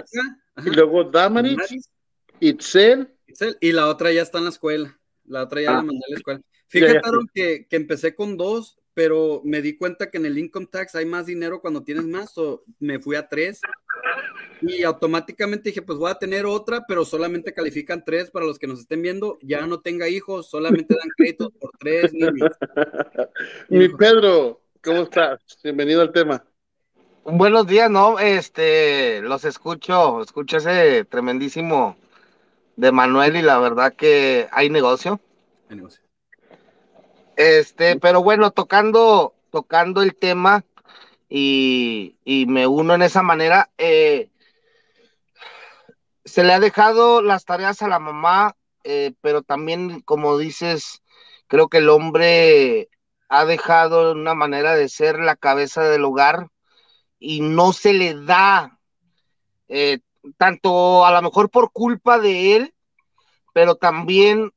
y luego Damaris, Itzel.
Itzel. Y la otra ya está en la escuela. La otra ya la ah. mandé a la escuela. Fíjate, Que, que, empecé con dos, pero me di cuenta que en el income tax hay más dinero cuando tienes más, o me fui a tres. Y automáticamente dije, pues voy a tener otra, pero solamente califican tres para los que nos estén viendo. Ya no tenga hijos, solamente dan créditos por tres niños.
Mi Pedro, ¿cómo estás? Bienvenido al tema.
Buenos días, ¿no? Este, los escucho, escucho ese tremendísimo de Manuel y la verdad que hay negocio. Hay negocio. Este, pero bueno, tocando, tocando el tema y, y me uno en esa manera, eh, se le ha dejado las tareas a la mamá, eh, pero también, como dices, creo que el hombre ha dejado una manera de ser la cabeza del hogar y no se le da, eh, tanto a lo mejor por culpa de él, pero también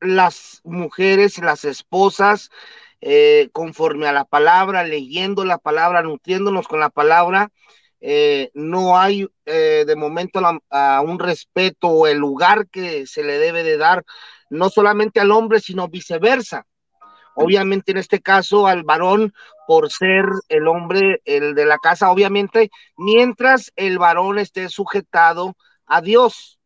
las mujeres, las esposas, eh, conforme a la palabra, leyendo la palabra, nutriéndonos con la palabra, eh, no hay eh, de momento a un respeto o el lugar que se le debe de dar, no solamente al hombre, sino viceversa. Obviamente en este caso al varón por ser el hombre, el de la casa, obviamente, mientras el varón esté sujetado a Dios.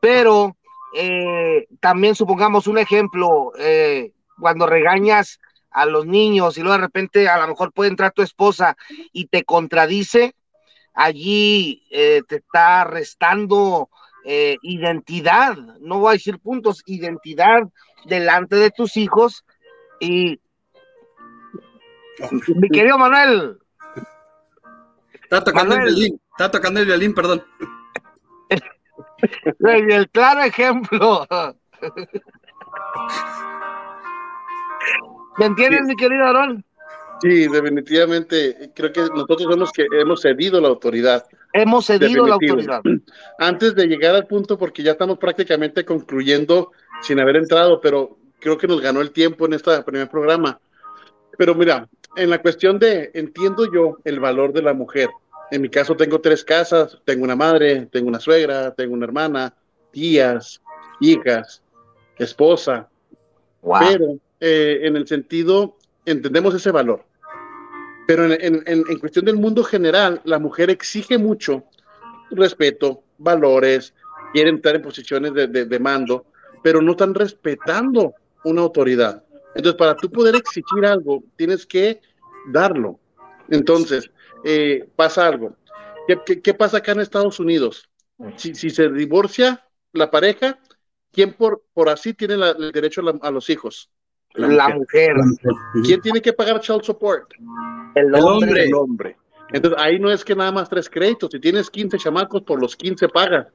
Pero eh, también supongamos un ejemplo, eh, cuando regañas a los niños y luego de repente a lo mejor puede entrar tu esposa y te contradice, allí eh, te está restando identidad, no voy a decir puntos, identidad delante de tus hijos y mi querido Manuel.
Está tocando el violín, está tocando el violín, perdón
el claro ejemplo. ¿Me entiendes, mi querido Aaron?
Sí, definitivamente. Creo que nosotros hemos, que hemos cedido la autoridad.
Hemos cedido la autoridad.
Antes de llegar al punto, porque ya estamos prácticamente concluyendo sin haber entrado, pero creo que nos ganó el tiempo en este primer programa. Pero mira, en la cuestión de, entiendo yo el valor de la mujer, en mi caso tengo tres casas, tengo una madre, tengo una suegra, tengo una hermana, tías, hijas, esposa. Pero eh, en el sentido, entendemos ese valor. Pero en, cuestión del mundo general, la mujer exige mucho respeto, valores, quieren estar en posiciones de, de mando, pero no están respetando una autoridad. Entonces, para tú poder exigir algo, tienes que darlo. Entonces, eh, pasa algo. ¿Qué, pasa acá en Estados Unidos? Si, se divorcia la pareja, ¿quién por, por así tiene el derecho a, los hijos?
La, mujer.
¿Quién tiene que pagar child support?
El hombre.
El hombre. Entonces ahí no es que nada más tres créditos, si tienes 15 chamacos, por los 15 pagas.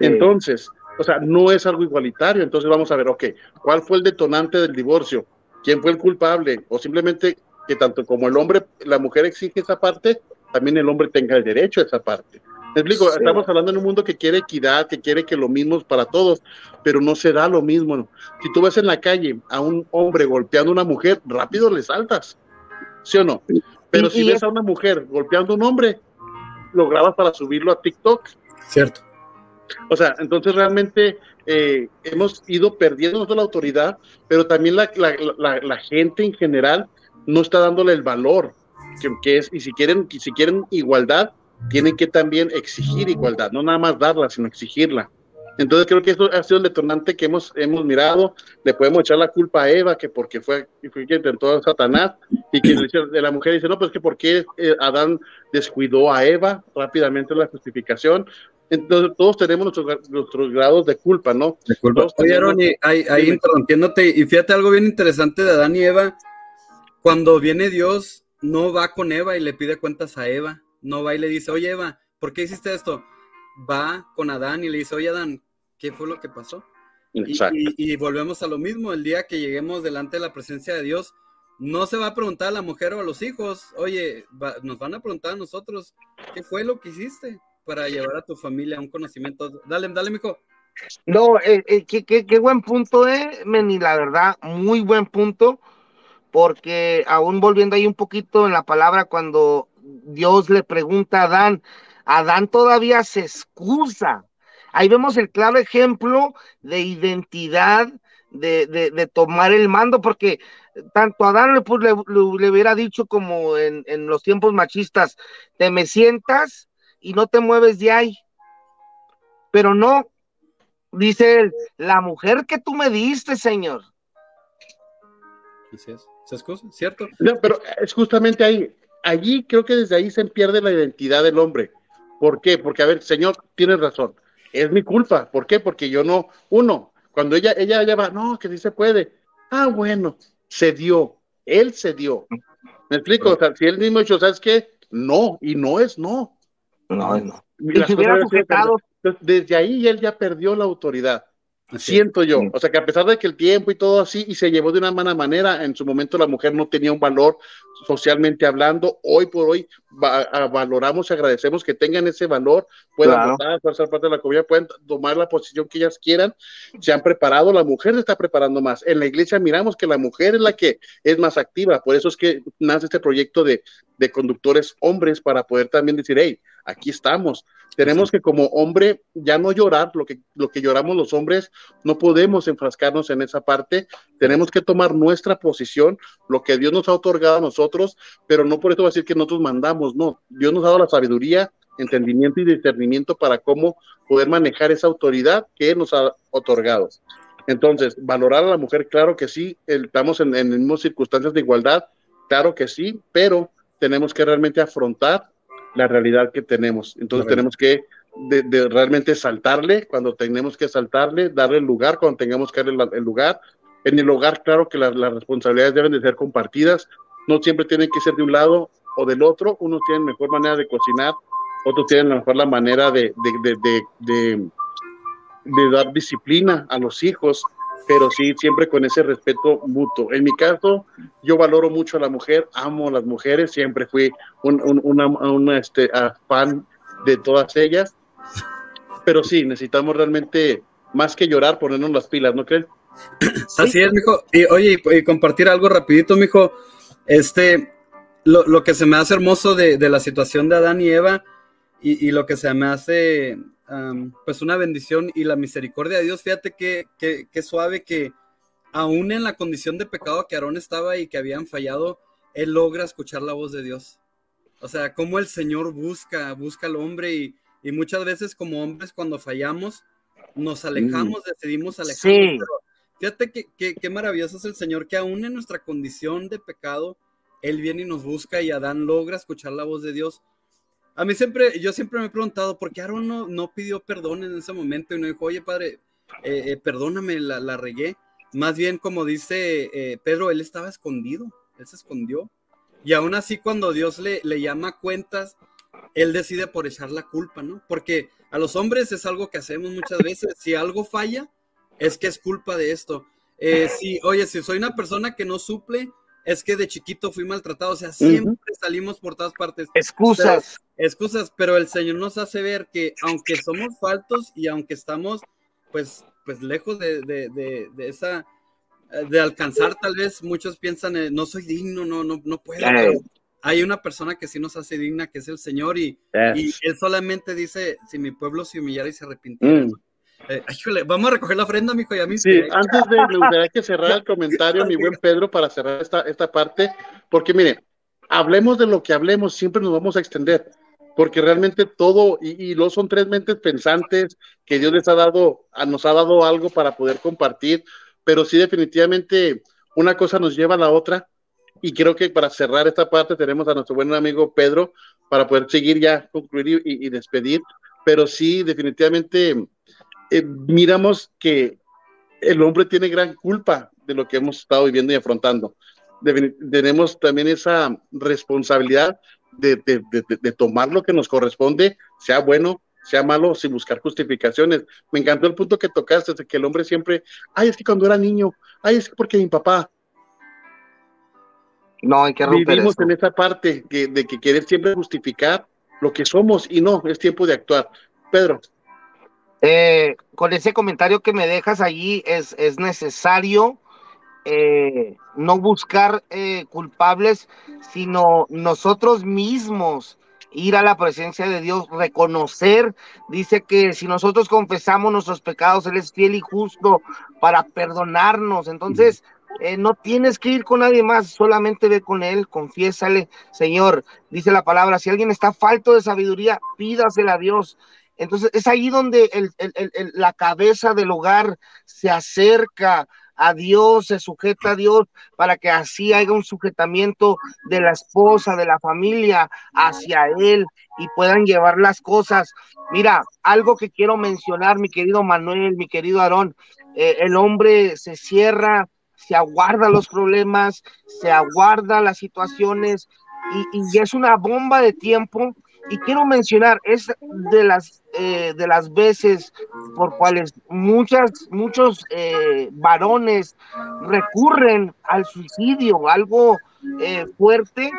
Entonces, o sea, no es algo igualitario. Entonces vamos a ver, ok, ¿cuál fue el detonante del divorcio? ¿Quién fue el culpable? O simplemente que tanto como el hombre, la mujer exige esa parte, también el hombre tenga el derecho a esa parte. Te explico, estamos hablando en un mundo que quiere equidad, que quiere que lo mismo es para todos, pero no se da lo mismo. Si tú ves en la calle a un hombre golpeando a una mujer, rápido le saltas, ¿sí o no? Pero si ves a una mujer golpeando a un hombre, lo grabas para subirlo a TikTok.
Cierto.
O sea, entonces realmente eh, hemos ido perdiendo la autoridad, pero también la, la, la gente en general no está dándole el valor que, es, y si quieren, si quieren igualdad, tienen que también exigir igualdad, no nada más darla, sino exigirla. Entonces creo que esto ha sido el detonante que hemos, hemos mirado. Le podemos echar la culpa a Eva, que porque fue, fue quien intentó a Satanás, y que de la mujer dice, no, pues que porque eh, Adán descuidó a Eva, rápidamente la justificación. Entonces todos tenemos nuestros, nuestros grados de culpa, ¿no?
De culpa. Oye, ahí, ahí interrumpiéndote, y fíjate algo bien interesante de Adán y Eva, cuando viene Dios, no va con Eva y le pide cuentas a Eva. No va y le dice, oye Eva, ¿por qué hiciste esto? Va con Adán y le dice, oye Adán, ¿qué fue lo que pasó? Y, volvemos a lo mismo, el día que lleguemos delante de la presencia de Dios, no se va a preguntar a la mujer o a los hijos, oye, nos van a preguntar a nosotros, ¿qué fue lo que hiciste? Para llevar a tu familia a un conocimiento. Dale, dale, mijo.
No, eh, eh, qué, qué, buen punto, eh, Meni, la verdad, muy buen punto, porque aún volviendo ahí un poquito en la palabra, cuando Dios le pregunta a Adán, Adán todavía se excusa. Ahí vemos el claro ejemplo de identidad, de, de, tomar el mando, porque tanto Adán le, pues, le, le, hubiera dicho como en, en los tiempos machistas, te me sientas y no te mueves de ahí. Pero no, dice él, la mujer que tú me diste, Señor.
Así es, esas cosas, ¿cierto?
No, pero es justamente ahí, allí creo que desde ahí se pierde la identidad del hombre. ¿Por qué? Porque, a ver, Señor, tienes razón, es mi culpa. ¿Por qué? Porque yo no, uno, cuando ella, ella, ella va, no, que sí se puede. Ah, bueno, se dio, él se dio. ¿Me explico? O sea, si él mismo dicho, ¿sabes qué? No, y no es no.
No, no. Y si hubiera sujetado.
Desde ahí él ya perdió la autoridad. Siento yo, o sea que a pesar de que el tiempo y todo así, y se llevó de una mala manera, en su momento la mujer no tenía un valor socialmente hablando, hoy por hoy valoramos y agradecemos que tengan ese valor, puedan votar, puedan ser parte de la comunidad, pueden tomar la posición que ellas quieran, se han preparado, la mujer se está preparando más. En la iglesia miramos que la mujer es la que es más activa, por eso es que nace este proyecto de, de conductores hombres para poder también decir, hey, aquí estamos. Tenemos que como hombre ya no llorar lo que, lo que lloramos los hombres, no podemos enfrascarnos en esa parte, tenemos que tomar nuestra posición, lo que Dios nos ha otorgado a nosotros, pero no por eso va a decir que nosotros mandamos, no, Dios nos ha dado la sabiduría, entendimiento y discernimiento para cómo poder manejar esa autoridad que nos ha otorgado. Entonces, valorar a la mujer, claro que sí, estamos en, en mismas circunstancias de igualdad, claro que sí, pero tenemos que realmente afrontar la realidad que tenemos. Entonces tenemos que de, realmente saltarle cuando tenemos que saltarle, darle el lugar cuando tengamos que darle el lugar. En el hogar, claro que las responsabilidades deben de ser compartidas, no siempre tienen que ser de un lado o del otro, unos tienen mejor manera de cocinar, otros tienen a mejor la manera de, de, de dar disciplina a los hijos, pero sí siempre con ese respeto mutuo. En mi caso, yo valoro mucho a la mujer, amo a las mujeres, siempre fui un, una, este, fan de todas ellas, pero sí, necesitamos realmente, más que llorar, ponernos las pilas, ¿no crees?
Así es, mijo. Y oye, y, compartir algo rapidito, mijo. Este, lo, lo, que se me hace hermoso de, de, la situación de Adán y Eva y, y lo que se me hace pues una bendición y la misericordia de Dios. Fíjate que, que, suave que aún en la condición de pecado que Aarón estaba y que habían fallado, él logra escuchar la voz de Dios. O sea, como el Señor busca, busca al hombre y, muchas veces como hombres cuando fallamos, nos alejamos, mm. decidimos alejarnos. Fíjate que, que, maravilloso es el Señor, que aún en nuestra condición de pecado, Él viene y nos busca y Adán logra escuchar la voz de Dios a mí siempre, yo siempre me he preguntado, ¿por qué Aaron no, no pidió perdón en ese momento y no dijo, oye, padre, eh, eh, perdóname, la, la, regué? Más bien, como dice eh, Pedro, él estaba escondido, él se escondió. Y aún así, cuando Dios le, le llama cuentas, él decide por echar la culpa, ¿no? Porque a los hombres es algo que hacemos muchas veces. Si algo falla, es que es culpa de esto. si, oye, si soy una persona que no suple, es que de chiquito fui maltratado, o sea, siempre salimos por todas partes.
Excusas.
excusas, pero el Señor nos hace ver que aunque somos faltos y aunque estamos, pues, pues lejos de, de, de, esa, de alcanzar, tal vez muchos piensan, eh, no soy digno, no, no, no puedo. hay una persona que sí nos hace digna, que es el Señor, y, y Él solamente dice, si mi pueblo se humillara y se arrepintiera, mm. Eh, vamos a recoger la ofrenda, mijo, y a mí.
Sí, antes de, me gustaría que cerrar el comentario, mi buen Pedro, para cerrar esta, esta parte, porque mire, hablemos de lo que hablemos, siempre nos vamos a extender, porque realmente todo, y, y lo son tres mentes pensantes que Dios les ha dado, nos ha dado algo para poder compartir, pero sí definitivamente una cosa nos lleva a la otra, y creo que para cerrar esta parte tenemos a nuestro buen amigo Pedro para poder seguir ya, concluir y, y despedir, pero sí definitivamente eh, miramos que el hombre tiene gran culpa de lo que hemos estado viviendo y afrontando. tenemos también esa responsabilidad de, tomar lo que nos corresponde, sea bueno, sea malo, sin buscar justificaciones. Me encantó el punto que tocaste, de que el hombre siempre, ay, es que cuando era niño, ay, es que porque mi papá.
No, hay que
romper Vivimos en esa parte de que querer siempre justificar lo que somos y no, es tiempo de actuar. Pedro.
Eh, con ese comentario que me dejas allí, es, es necesario eh, no buscar eh, culpables, sino nosotros mismos ir a la presencia de Dios, reconocer, dice que si nosotros confesamos nuestros pecados, Él es fiel y justo para perdonarnos. Entonces, no tienes que ir con nadie más, solamente ve con Él, confiésale, Señor, dice la palabra, si alguien está falto de sabiduría, pídasela a Dios. Entonces, es ahí donde la cabeza del hogar se acerca a Dios, se sujeta a Dios para que así haya un sujetamiento de la esposa, de la familia hacia Él y puedan llevar las cosas. Mira, algo que quiero mencionar, mi querido Manuel, mi querido Aarón, eh, el hombre se cierra, se aguarda los problemas, se aguarda las situaciones y, y es una bomba de tiempo y quiero mencionar, es de las, eh, de las veces por cuales muchas, muchos eh, varones recurren al suicidio, algo eh, fuerte,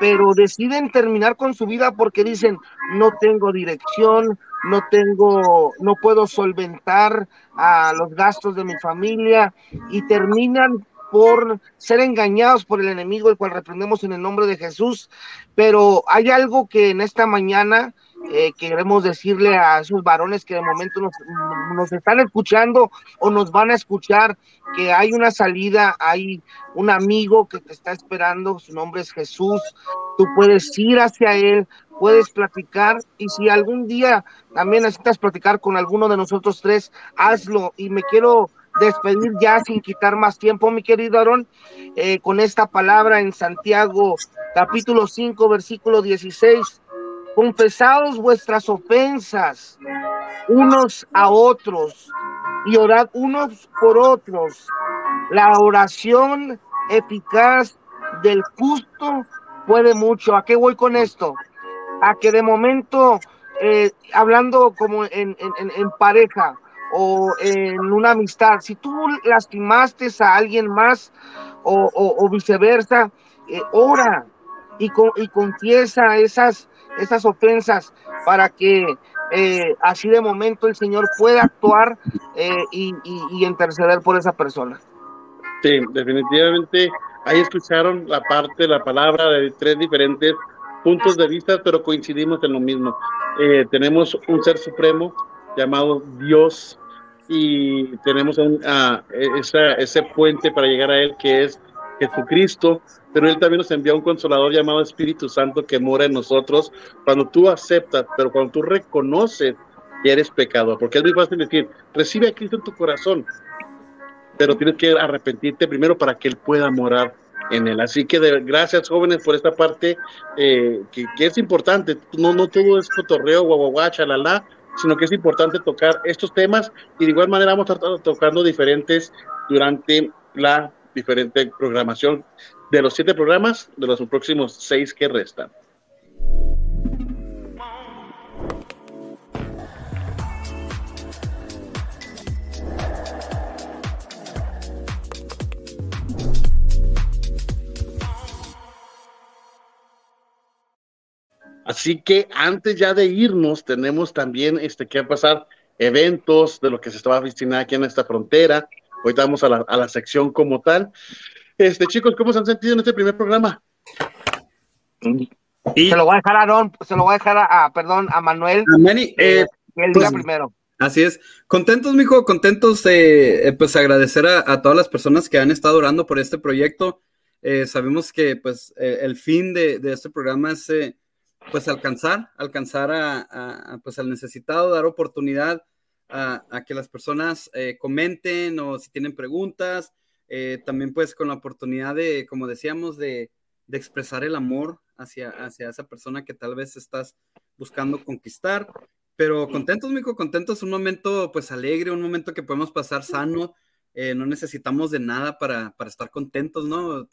pero deciden terminar con su vida porque dicen, no tengo dirección, no tengo, no puedo solventar a los gastos de mi familia y terminan por ser engañados por el enemigo, el cual reprendemos en el nombre de Jesús. Pero hay algo que en esta mañana eh, queremos decirle a esos varones que de momento nos, nos, están escuchando o nos van a escuchar, que hay una salida, hay un amigo que te está esperando, su nombre es Jesús, tú puedes ir hacia él, puedes platicar y si algún día también necesitas platicar con alguno de nosotros tres, hazlo y me quiero despedir ya sin quitar más tiempo, mi querido Aarón, eh, con esta palabra en Santiago capítulo 5, versículo 16. Confesaos vuestras ofensas unos a otros y orad unos por otros. La oración eficaz del justo puede mucho. ¿A qué voy con esto? A que de momento, eh, hablando como en, pareja, o en una amistad, si tú lastimaste a alguien más o, viceversa, eh, ora y, y confiesa esas, esas ofensas para que eh, así de momento el Señor pueda actuar eh, y, y, interceder por esa persona.
Sí, definitivamente ahí escucharon la parte, la palabra de tres diferentes puntos de vista, pero coincidimos en lo mismo. tenemos un ser supremo llamado Dios y tenemos un, ese puente para llegar a Él que es Jesucristo, pero Él también nos envía un consolador llamado Espíritu Santo que mora en nosotros cuando tú aceptas, pero cuando tú reconoces que eres pecador, porque es muy fácil decir, recibe a Cristo en tu corazón, pero tienes que arrepentirte primero para que Él pueda morar en él. Así que gracias jóvenes por esta parte eh, que, que, es importante. No, no todo es cotorreo, guaguaguá, chalala, sino que es importante tocar estos temas y de igual manera vamos a estar tocando diferentes durante la diferente programación de los siete programas de los próximos seis que restan. Así que antes ya de irnos, tenemos también este, que pasar eventos de lo que se estaba destinando aquí en esta frontera. Hoy vamos a la, a la sección como tal. Este, chicos, ¿cómo se han sentido en este primer programa?
Y... Se lo voy a dejar a Aaron, se lo voy a dejar a, perdón, a Manuel. A Manny,
eh, el pues, primero. Así es. Contentos, mijo, contentos de pues agradecer a, a, todas las personas que han estado orando por este proyecto. Eh, sabemos que pues eh, el fin de, de, este programa es eh, pues alcanzar, alcanzar a, pues al necesitado, dar oportunidad a, que las personas eh, comenten o si tienen preguntas, eh, también pues con la oportunidad de, como decíamos, de, de, expresar el amor hacia, hacia esa persona que tal vez estás buscando conquistar. Pero contentos, mijo, contentos, un momento pues alegre, un momento que podemos pasar sano, eh, no necesitamos de nada para, para estar contentos, ¿no?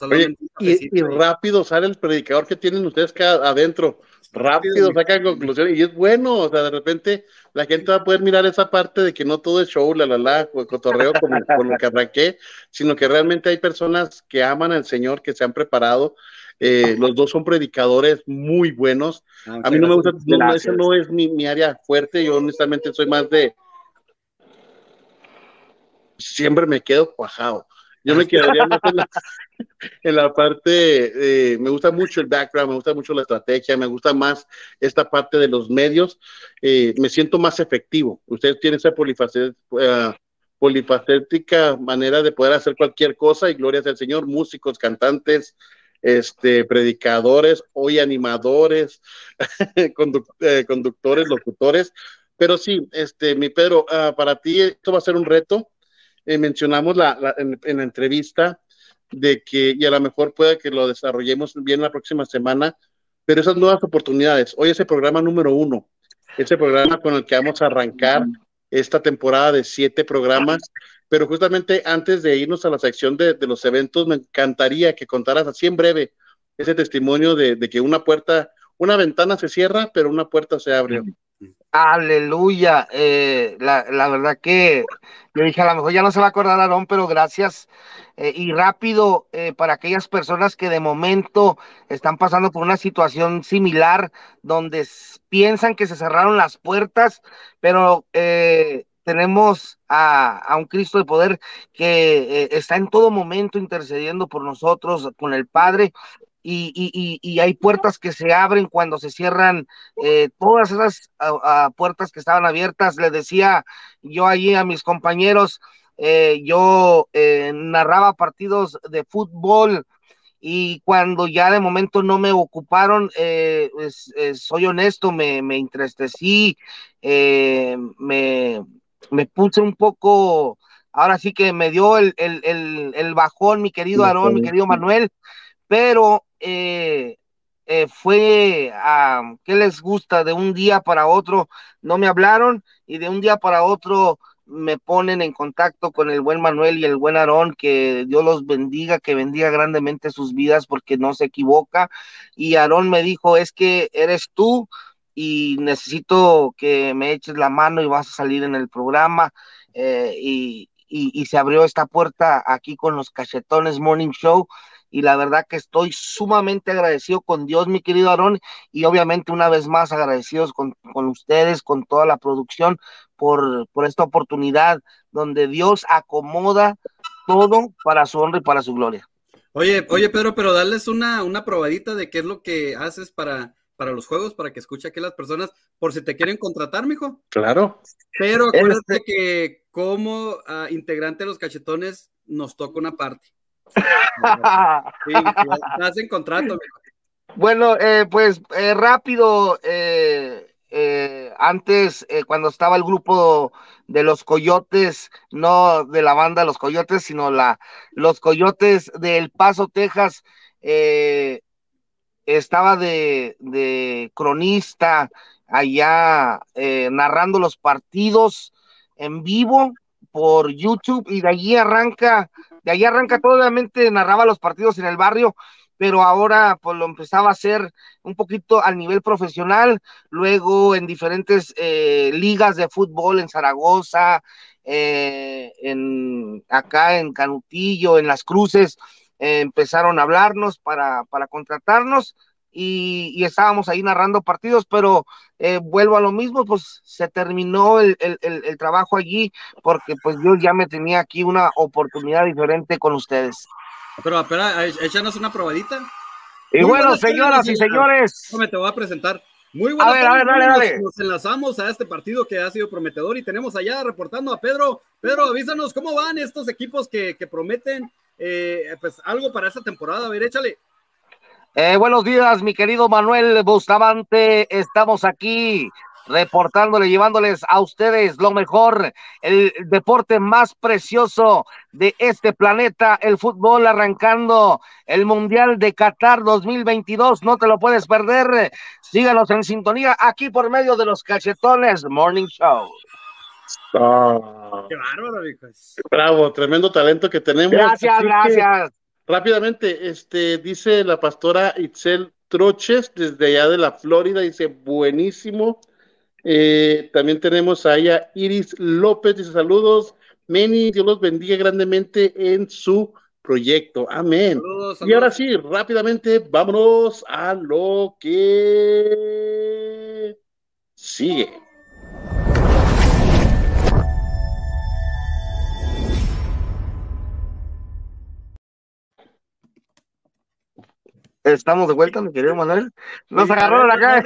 y, y, rápido sale el predicador que tienen ustedes adentro rápido sacan conclusiones y es bueno, o sea, de repente la gente va a poder mirar esa parte de que no todo es show, la la la, o cotorreo como con lo que arranqué, sino que realmente hay personas que aman al Señor, que se han preparado. Eh, los dos son predicadores muy buenos. Ah, a mí no me gusta, no, eso no es mi, mi, área fuerte. Yo honestamente soy más de. Siempre me quedo cuajado. Yo me quedaría más en la, parte, eh, me gusta mucho el background, me gusta mucho la estrategia, me gusta más esta parte de los medios, eh, me siento más efectivo. Ustedes tienen esa polifacética, polifacética manera de poder hacer cualquier cosa y gloria al Señor, músicos, cantantes, este, predicadores, hoy animadores, eh, conductores, locutores. Pero sí, este, mi Pedro, ah, para ti esto va a ser un reto. Eh, mencionamos la, en, la entrevista de que, y a lo mejor pueda que lo desarrollemos bien la próxima semana, pero esas nuevas oportunidades. Hoy es el programa número uno, ese programa con el que vamos a arrancar esta temporada de siete programas pero justamente antes de irnos a la sección de, los eventos, me encantaría que contaras así en breve ese testimonio de, que una puerta, una ventana se cierra, pero una puerta se abre.
Aleluya. Eh, la, verdad que yo dije, a lo mejor ya no se va a acordar Aarón, pero gracias. Eh, y rápido, eh, para aquellas personas que de momento están pasando por una situación similar, donde piensan que se cerraron las puertas, pero tenemos a, un Cristo de poder que está en todo momento intercediendo por nosotros con el Padre. Y, hay puertas que se abren cuando se cierran eh, todas esas puertas que estaban abiertas. Le decía yo allí a mis compañeros, eh, yo narraba partidos de fútbol y cuando ya de momento no me ocuparon, pues, soy honesto, me, me entristecí, me, me puse un poco, ahora sí que me dio el, bajón, mi querido Aarón, mi querido Manuel, pero eh, eh, fue a, ¿qué les gusta? De un día para otro no me hablaron y de un día para otro me ponen en contacto con el buen Manuel y el buen Aarón, que Dios los bendiga, que bendiga grandemente sus vidas porque no se equivoca. Y Aarón me dijo, es que eres tú, y necesito que me eches la mano y vas a salir en el programa. Eh, y, se abrió esta puerta aquí con los cachetones Morning Show. Y la verdad que estoy sumamente agradecido con Dios, mi querido Aarón, y obviamente una vez más agradecidos con, ustedes, con toda la producción, por, por esta oportunidad donde Dios acomoda todo para su honra y para su gloria.
Oye, oye, Pedro, pero darles una, una probadita de qué es lo que haces para, para los juegos, para que escuche aquí las personas, por si te quieren contratar, mijo.
Claro.
Pero acuérdate que como ah, integrante de los cachetones nos toca una parte. sí, estás en contrato.
Bueno, eh, pues eh, rápido, eh, antes, cuando estaba el grupo de los coyotes, no de la banda Los Coyotes, sino la, los coyotes del Paso, Texas, eh, estaba de, cronista allá eh, narrando los partidos en vivo por YouTube y de allí arranca, de allí arranca todo, obviamente narraba los partidos en el barrio, pero ahora pues lo empezaba a hacer un poquito al nivel profesional, luego en diferentes eh, ligas de fútbol en Zaragoza, eh, en acá en Canutillo, en Las Cruces, eh, empezaron a hablarnos para, para contratarnos y, estábamos ahí narrando partidos, pero eh, vuelvo a lo mismo, pues se terminó el, el, trabajo allí porque pues yo ya me tenía aquí una oportunidad diferente con ustedes.
Pero espera, échanos una probadita.
Y bueno, señoras y señores.
Me te voy a presentar. Muy buenas a ver, a ver, dale, dale. Nos, enlazamos a este partido que ha sido prometedor y tenemos allá reportando a Pedro. Pedro, avísanos cómo van estos equipos que, que prometen eh, pues algo para esta temporada. A ver, échale.
Eh, buenos días, mi querido Manuel Bustamante. Estamos aquí reportándole, llevándoles a ustedes lo mejor, el deporte más precioso de este planeta, el fútbol arrancando el Mundial de Qatar 2022. No te lo puedes perder. Síganos en sintonía aquí por medio de los cachetones Morning Show.
Ah. Qué bárbaro, hijos. Bravo, tremendo talento que tenemos.
Gracias, gracias.
Rápidamente, este, dice la pastora Itzel Troches, desde allá de la Florida, dice, buenísimo. Eh, también tenemos a ella Iris López, dice saludos. Meni, Dios los bendiga grandemente en su proyecto. Amén. Y ahora sí, rápidamente, vámonos a lo que sigue.
Estamos de vuelta, mi querido Manuel. Nos agarró la cara.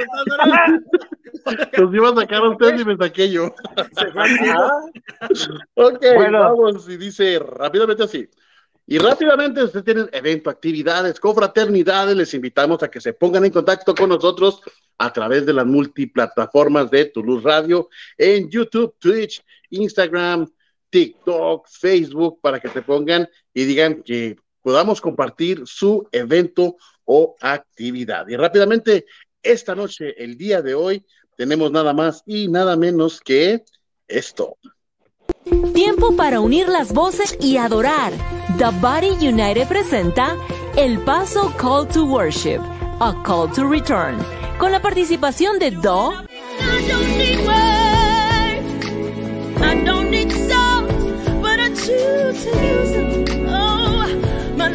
Nos iba a sacar a ustedes y me saqué yo. ok, bueno. vamos. Y dice rápidamente así. Y rápidamente ustedes tienen evento, actividades, confraternidades, les invitamos a que se pongan en contacto con nosotros a través de las multiplataformas de Toulouse Radio en YouTube, Twitch, Instagram, TikTok, Facebook, para que se pongan y digan que podamos compartir su evento o actividad. Y rápidamente, esta noche, el día de hoy, tenemos nada más y nada menos que esto.
Tiempo para unir las voces y adorar. The Body United presenta El Paso Call to Worship, a Call to Return, con la participación de Do.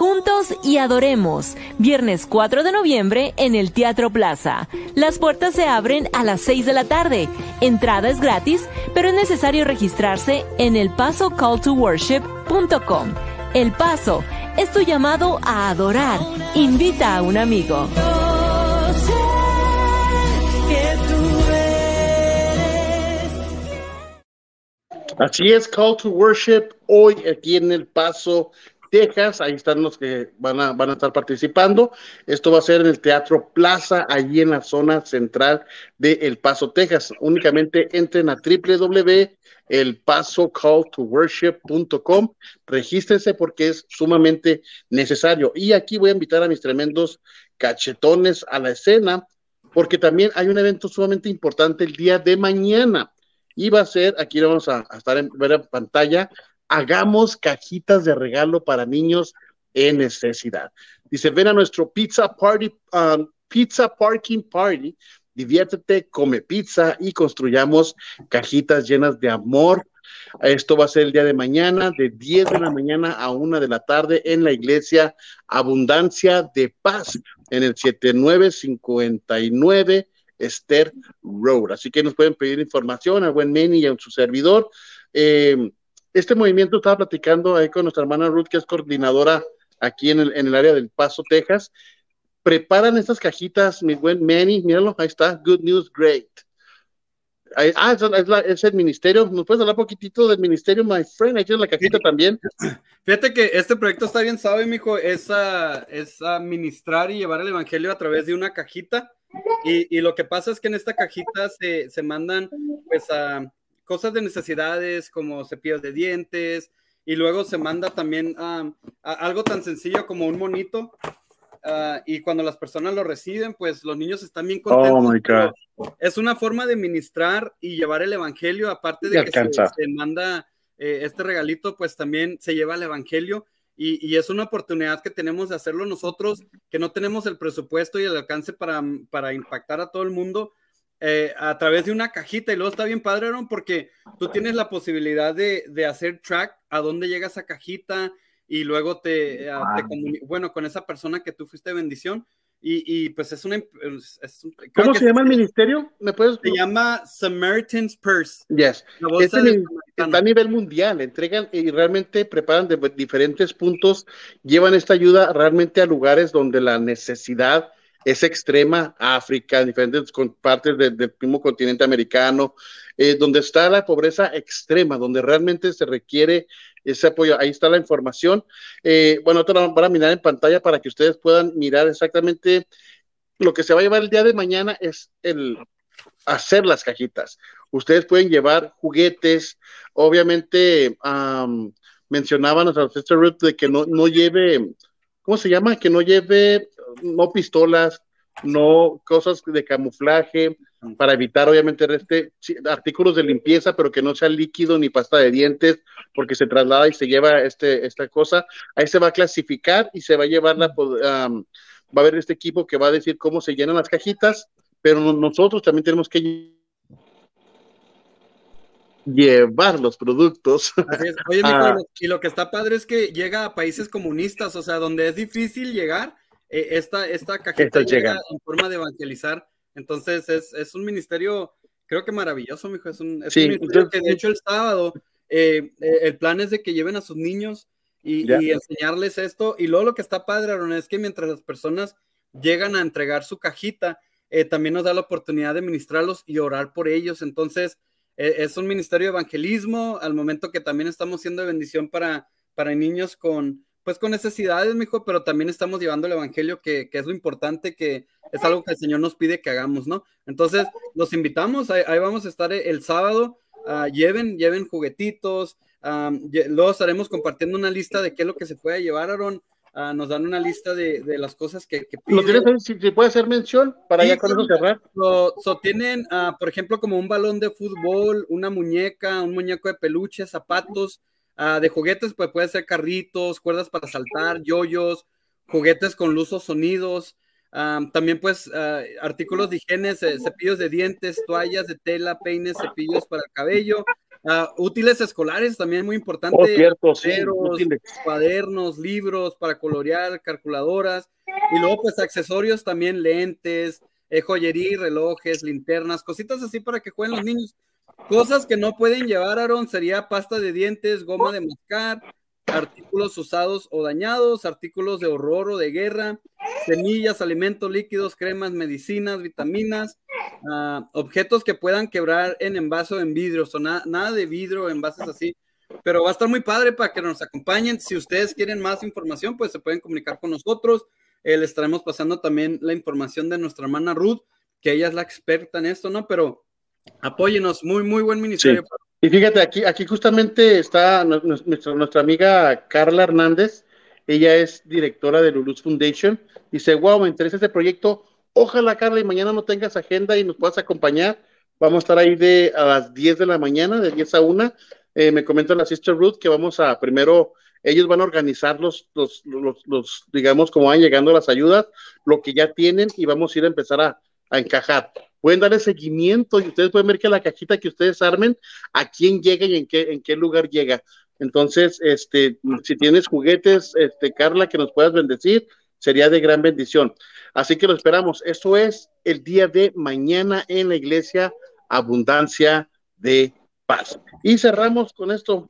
juntos y adoremos. Viernes 4 de noviembre en el Teatro Plaza. Las puertas se abren a las 6 de la tarde. Entrada es gratis, pero es necesario registrarse en el paso calltoworship.com. El Paso es tu llamado a adorar. Invita a un amigo.
Así es, Call to Worship, hoy aquí en El Paso Texas, ahí están los que van a, a estar participando. Esto va a ser en el Teatro Plaza, allí en la zona central de El Paso, Texas. Únicamente entren a www.elpasocalltoworship.com, regístrense porque es sumamente necesario. Y aquí voy a invitar a mis tremendos cachetones a la escena, porque también hay un evento sumamente importante el día de mañana. Y va a ser, aquí vamos a, estar en, ver en pantalla, hagamos cajitas de regalo para niños en necesidad. Dice, ven a nuestro pizza party, um, pizza parking party, diviértete, come pizza y construyamos cajitas llenas de amor. Esto va a ser el día de mañana, de 10 de la mañana a 1 de la tarde en la iglesia Abundancia de Paz, en el 7959 Esther Road. Así que nos pueden pedir información al buen Manny y a su servidor. Eh, este movimiento estaba platicando ahí con nuestra hermana Ruth, que es coordinadora aquí en el, en el área del Paso, Texas. Preparan estas cajitas, mi buen Manny, míralo, ahí está, Good News, Great. ah, es, el ministerio. ¿Nos puedes hablar poquitito del ministerio, my friend? Ahí tienes la cajita también.
Fíjate que este proyecto está bien, sabe, mijo, es, a, es administrar y llevar el evangelio a través de una cajita. Y, y, lo que pasa es que en esta cajita se, se mandan, pues, a cosas de necesidades como cepillos de dientes y luego se manda también a algo tan sencillo como un monito ah, y cuando las personas lo reciben, pues los niños están bien contentos. Oh es una forma de ministrar y llevar el evangelio, aparte de que se, manda eh, este regalito, pues también se lleva el evangelio y, y, es una oportunidad que tenemos de hacerlo nosotros, que no tenemos el presupuesto y el alcance para, para impactar a todo el mundo, eh, a través de una cajita y luego está bien padre, Aaron, porque tú tienes la posibilidad de, de hacer track a dónde llega esa cajita y luego te, eh, bueno, con esa persona que tú fuiste bendición. Y, y pues es una... Es
¿Cómo se llama el ministerio? ¿Me puedes?
Se llama Samaritan's Purse.
Yes. Este está a nivel mundial, entregan y realmente preparan de diferentes puntos, llevan esta ayuda realmente a lugares donde la necesidad es extrema, África, diferentes partes del mismo continente americano, eh, donde está la pobreza extrema, donde realmente se requiere ese apoyo. Ahí está la información. Eh, bueno, te la van a mirar en pantalla para que ustedes puedan mirar exactamente lo que se va a llevar el día de mañana es el hacer las cajitas. Ustedes pueden llevar juguetes, obviamente mencionaban a Sister Ruth de que no, no lleve, ¿cómo se llama? Que no lleve, no pistolas, no cosas de camuflaje, para evitar obviamente este, artículos de limpieza, pero que no sea líquido ni pasta de dientes, porque se traslada y se lleva este, esta cosa. Ahí se va a clasificar y se va a llevar la, va a haber este equipo que va a decir cómo se llenan las cajitas, pero nosotros también tenemos que llevar los productos.
Oye, ah. y lo que está padre es que llega a países comunistas, o sea, donde es difícil llegar, eh, esta, esta cajita llega en forma de evangelizar. Entonces, es, es, un ministerio, creo que maravilloso, mijo. Es un, es un ministerio que, de hecho, el sábado, eh, eh, el plan es de que lleven a sus niños y, y, enseñarles esto. Y luego lo que está padre, Aaron, es que mientras las personas llegan a entregar su cajita, también nos da la oportunidad de ministrarlos y orar por ellos. Entonces, es un ministerio de evangelismo, al momento que también estamos siendo de bendición para, para niños con, pues con necesidades, mijo, pero también estamos llevando el evangelio, que, que, es lo importante, que es algo que el Señor nos pide que hagamos, ¿no? Entonces, los invitamos, ahí, vamos a estar el sábado, uh, lleven, lleven juguetitos, um, luego estaremos compartiendo una lista de qué es lo que se puede llevar, Aaron, Ah, nos dan una lista de, de las cosas que, que
¿Lo tienes si, puede hacer mención para ya con eso cerrar?
So, tienen, uh, por ejemplo, como un balón de fútbol, una muñeca, un muñeco de peluche, zapatos, uh, de juguetes, pues puede ser carritos, cuerdas para saltar, yoyos, juguetes con luz o sonidos, también pues artículos de higiene, cepillos de dientes, toallas de tela, peines, cepillos para el cabello, Ah, útiles escolares también muy importante. Oh,
cierto,
cuadernos, libros para colorear, calculadoras. Y luego, pues, accesorios también, lentes, eh, joyería, relojes, linternas, cositas así para que jueguen los niños. Cosas que no pueden llevar, Aaron, sería pasta de dientes, goma de mascar, artículos usados o dañados, artículos de horror o de guerra, semillas, alimentos líquidos, cremas, medicinas, vitaminas, uh, objetos que puedan quebrar en envase o en vidrio, o nada, nada de vidrio, envases así. Pero va a estar muy padre para que nos acompañen. Si ustedes quieren más información, pues se pueden comunicar con nosotros. Eh, les estaremos pasando también la información de nuestra hermana Ruth, que ella es la experta en esto, ¿no? Pero apóyenos, muy, muy buen ministerio.
Y fíjate, aquí, aquí justamente está nuestra, nuestra amiga Carla Hernández, ella es directora de Lulus Foundation, dice, wow, me interesa este proyecto, ojalá Carla y mañana no tengas agenda y nos puedas acompañar, vamos a estar ahí de a las 10 de la mañana, de 10 a 1, eh, me comenta la Sister Ruth que vamos a primero, ellos van a organizar los, los, los, los, digamos, como van llegando las ayudas, lo que ya tienen y vamos a ir a empezar a, a encajar pueden darle seguimiento y ustedes pueden ver que la cajita que ustedes armen, a quién llega y en qué, en qué lugar llega. Entonces, este, si tienes juguetes, este, Carla, que nos puedas bendecir, sería de gran bendición. Así que lo esperamos. Esto es el día de mañana en la iglesia Abundancia de Paz. Y cerramos con esto.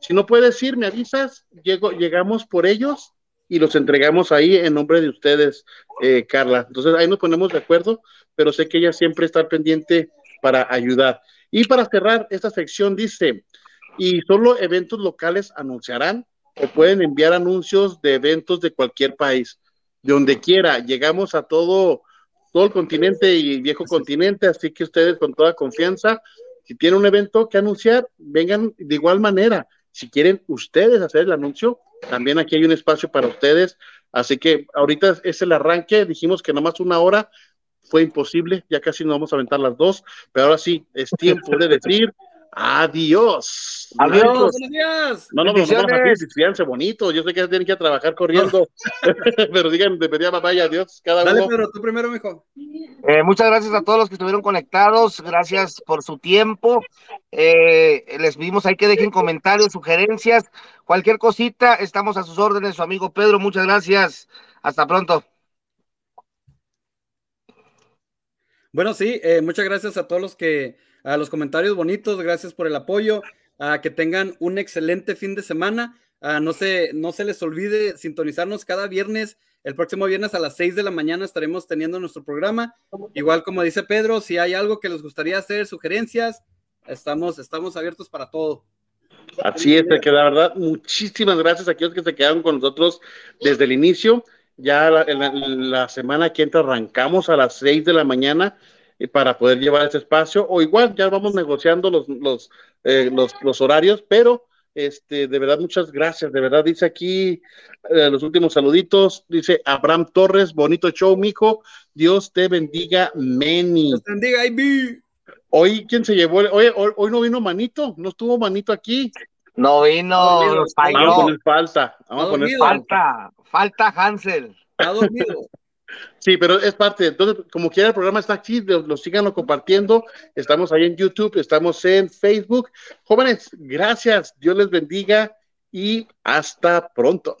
Si no puedes ir, me avisas, llego, llegamos por ellos y los entregamos ahí en nombre de ustedes, eh, Carla. Entonces ahí nos ponemos de acuerdo, pero sé que ella siempre está pendiente para ayudar. Y para cerrar esta sección dice, y solo eventos locales anunciarán o pueden enviar anuncios de eventos de cualquier país, de donde quiera. Llegamos a todo, todo el continente y viejo continente, así que ustedes con toda confianza, si tienen un evento que anunciar, vengan de igual manera. Si quieren ustedes hacer el anuncio, también aquí hay un espacio para ustedes. Así que ahorita es el arranque. Dijimos que nomás una hora fue imposible. Ya casi nos vamos a aventar las dos. Pero ahora sí, es tiempo de decir Adiós.
Adiós. Buenos días.
No, no, no, no, no, bonito. Yo sé que tienen que ir a trabajar corriendo. pero digan, de pedía vaya, adiós. Cada
Dale,
uno.
pero tú primero, mijo.
Eh, muchas gracias a todos los que estuvieron conectados. Gracias por su tiempo. Eh, les pedimos ahí que dejen comentarios, sugerencias, cualquier cosita. Estamos a sus órdenes, su amigo Pedro. Muchas gracias. Hasta pronto.
Bueno, sí, eh, muchas gracias a todos los que a los comentarios bonitos, gracias por el apoyo, a que tengan un excelente fin de semana. no, se, no se les olvide sintonizarnos cada viernes. El próximo viernes a las 6 de la mañana estaremos teniendo nuestro programa. Igual como dice Pedro, si hay algo que les gustaría hacer, sugerencias, estamos, estamos abiertos para todo.
Así es, que la verdad, muchísimas gracias a aquellos que se quedaron con nosotros desde el inicio. Ya la, la semana que entra arrancamos a las 6 de la mañana para poder llevar ese espacio, o igual ya vamos negociando los, los, eh, los, los horarios, pero este, de verdad, muchas gracias. De verdad, dice aquí eh, los últimos saluditos. Dice Abraham Torres, bonito show, mijo. Dios te bendiga, Meni. Dios te bendiga, Ivy. Hoy, ¿quién se llevó? Hoy, hoy, no vino Manito, no estuvo Manito aquí.
No vino, Vamos
a poner falta. Vamos a poner
falta. Falta Hansel.
Ha dormido.
Sí, pero es parte. Entonces, como quiera, el programa está aquí, lo, lo sigan compartiendo. Estamos ahí en YouTube, estamos en Facebook. Jóvenes, gracias. Dios les bendiga y hasta pronto.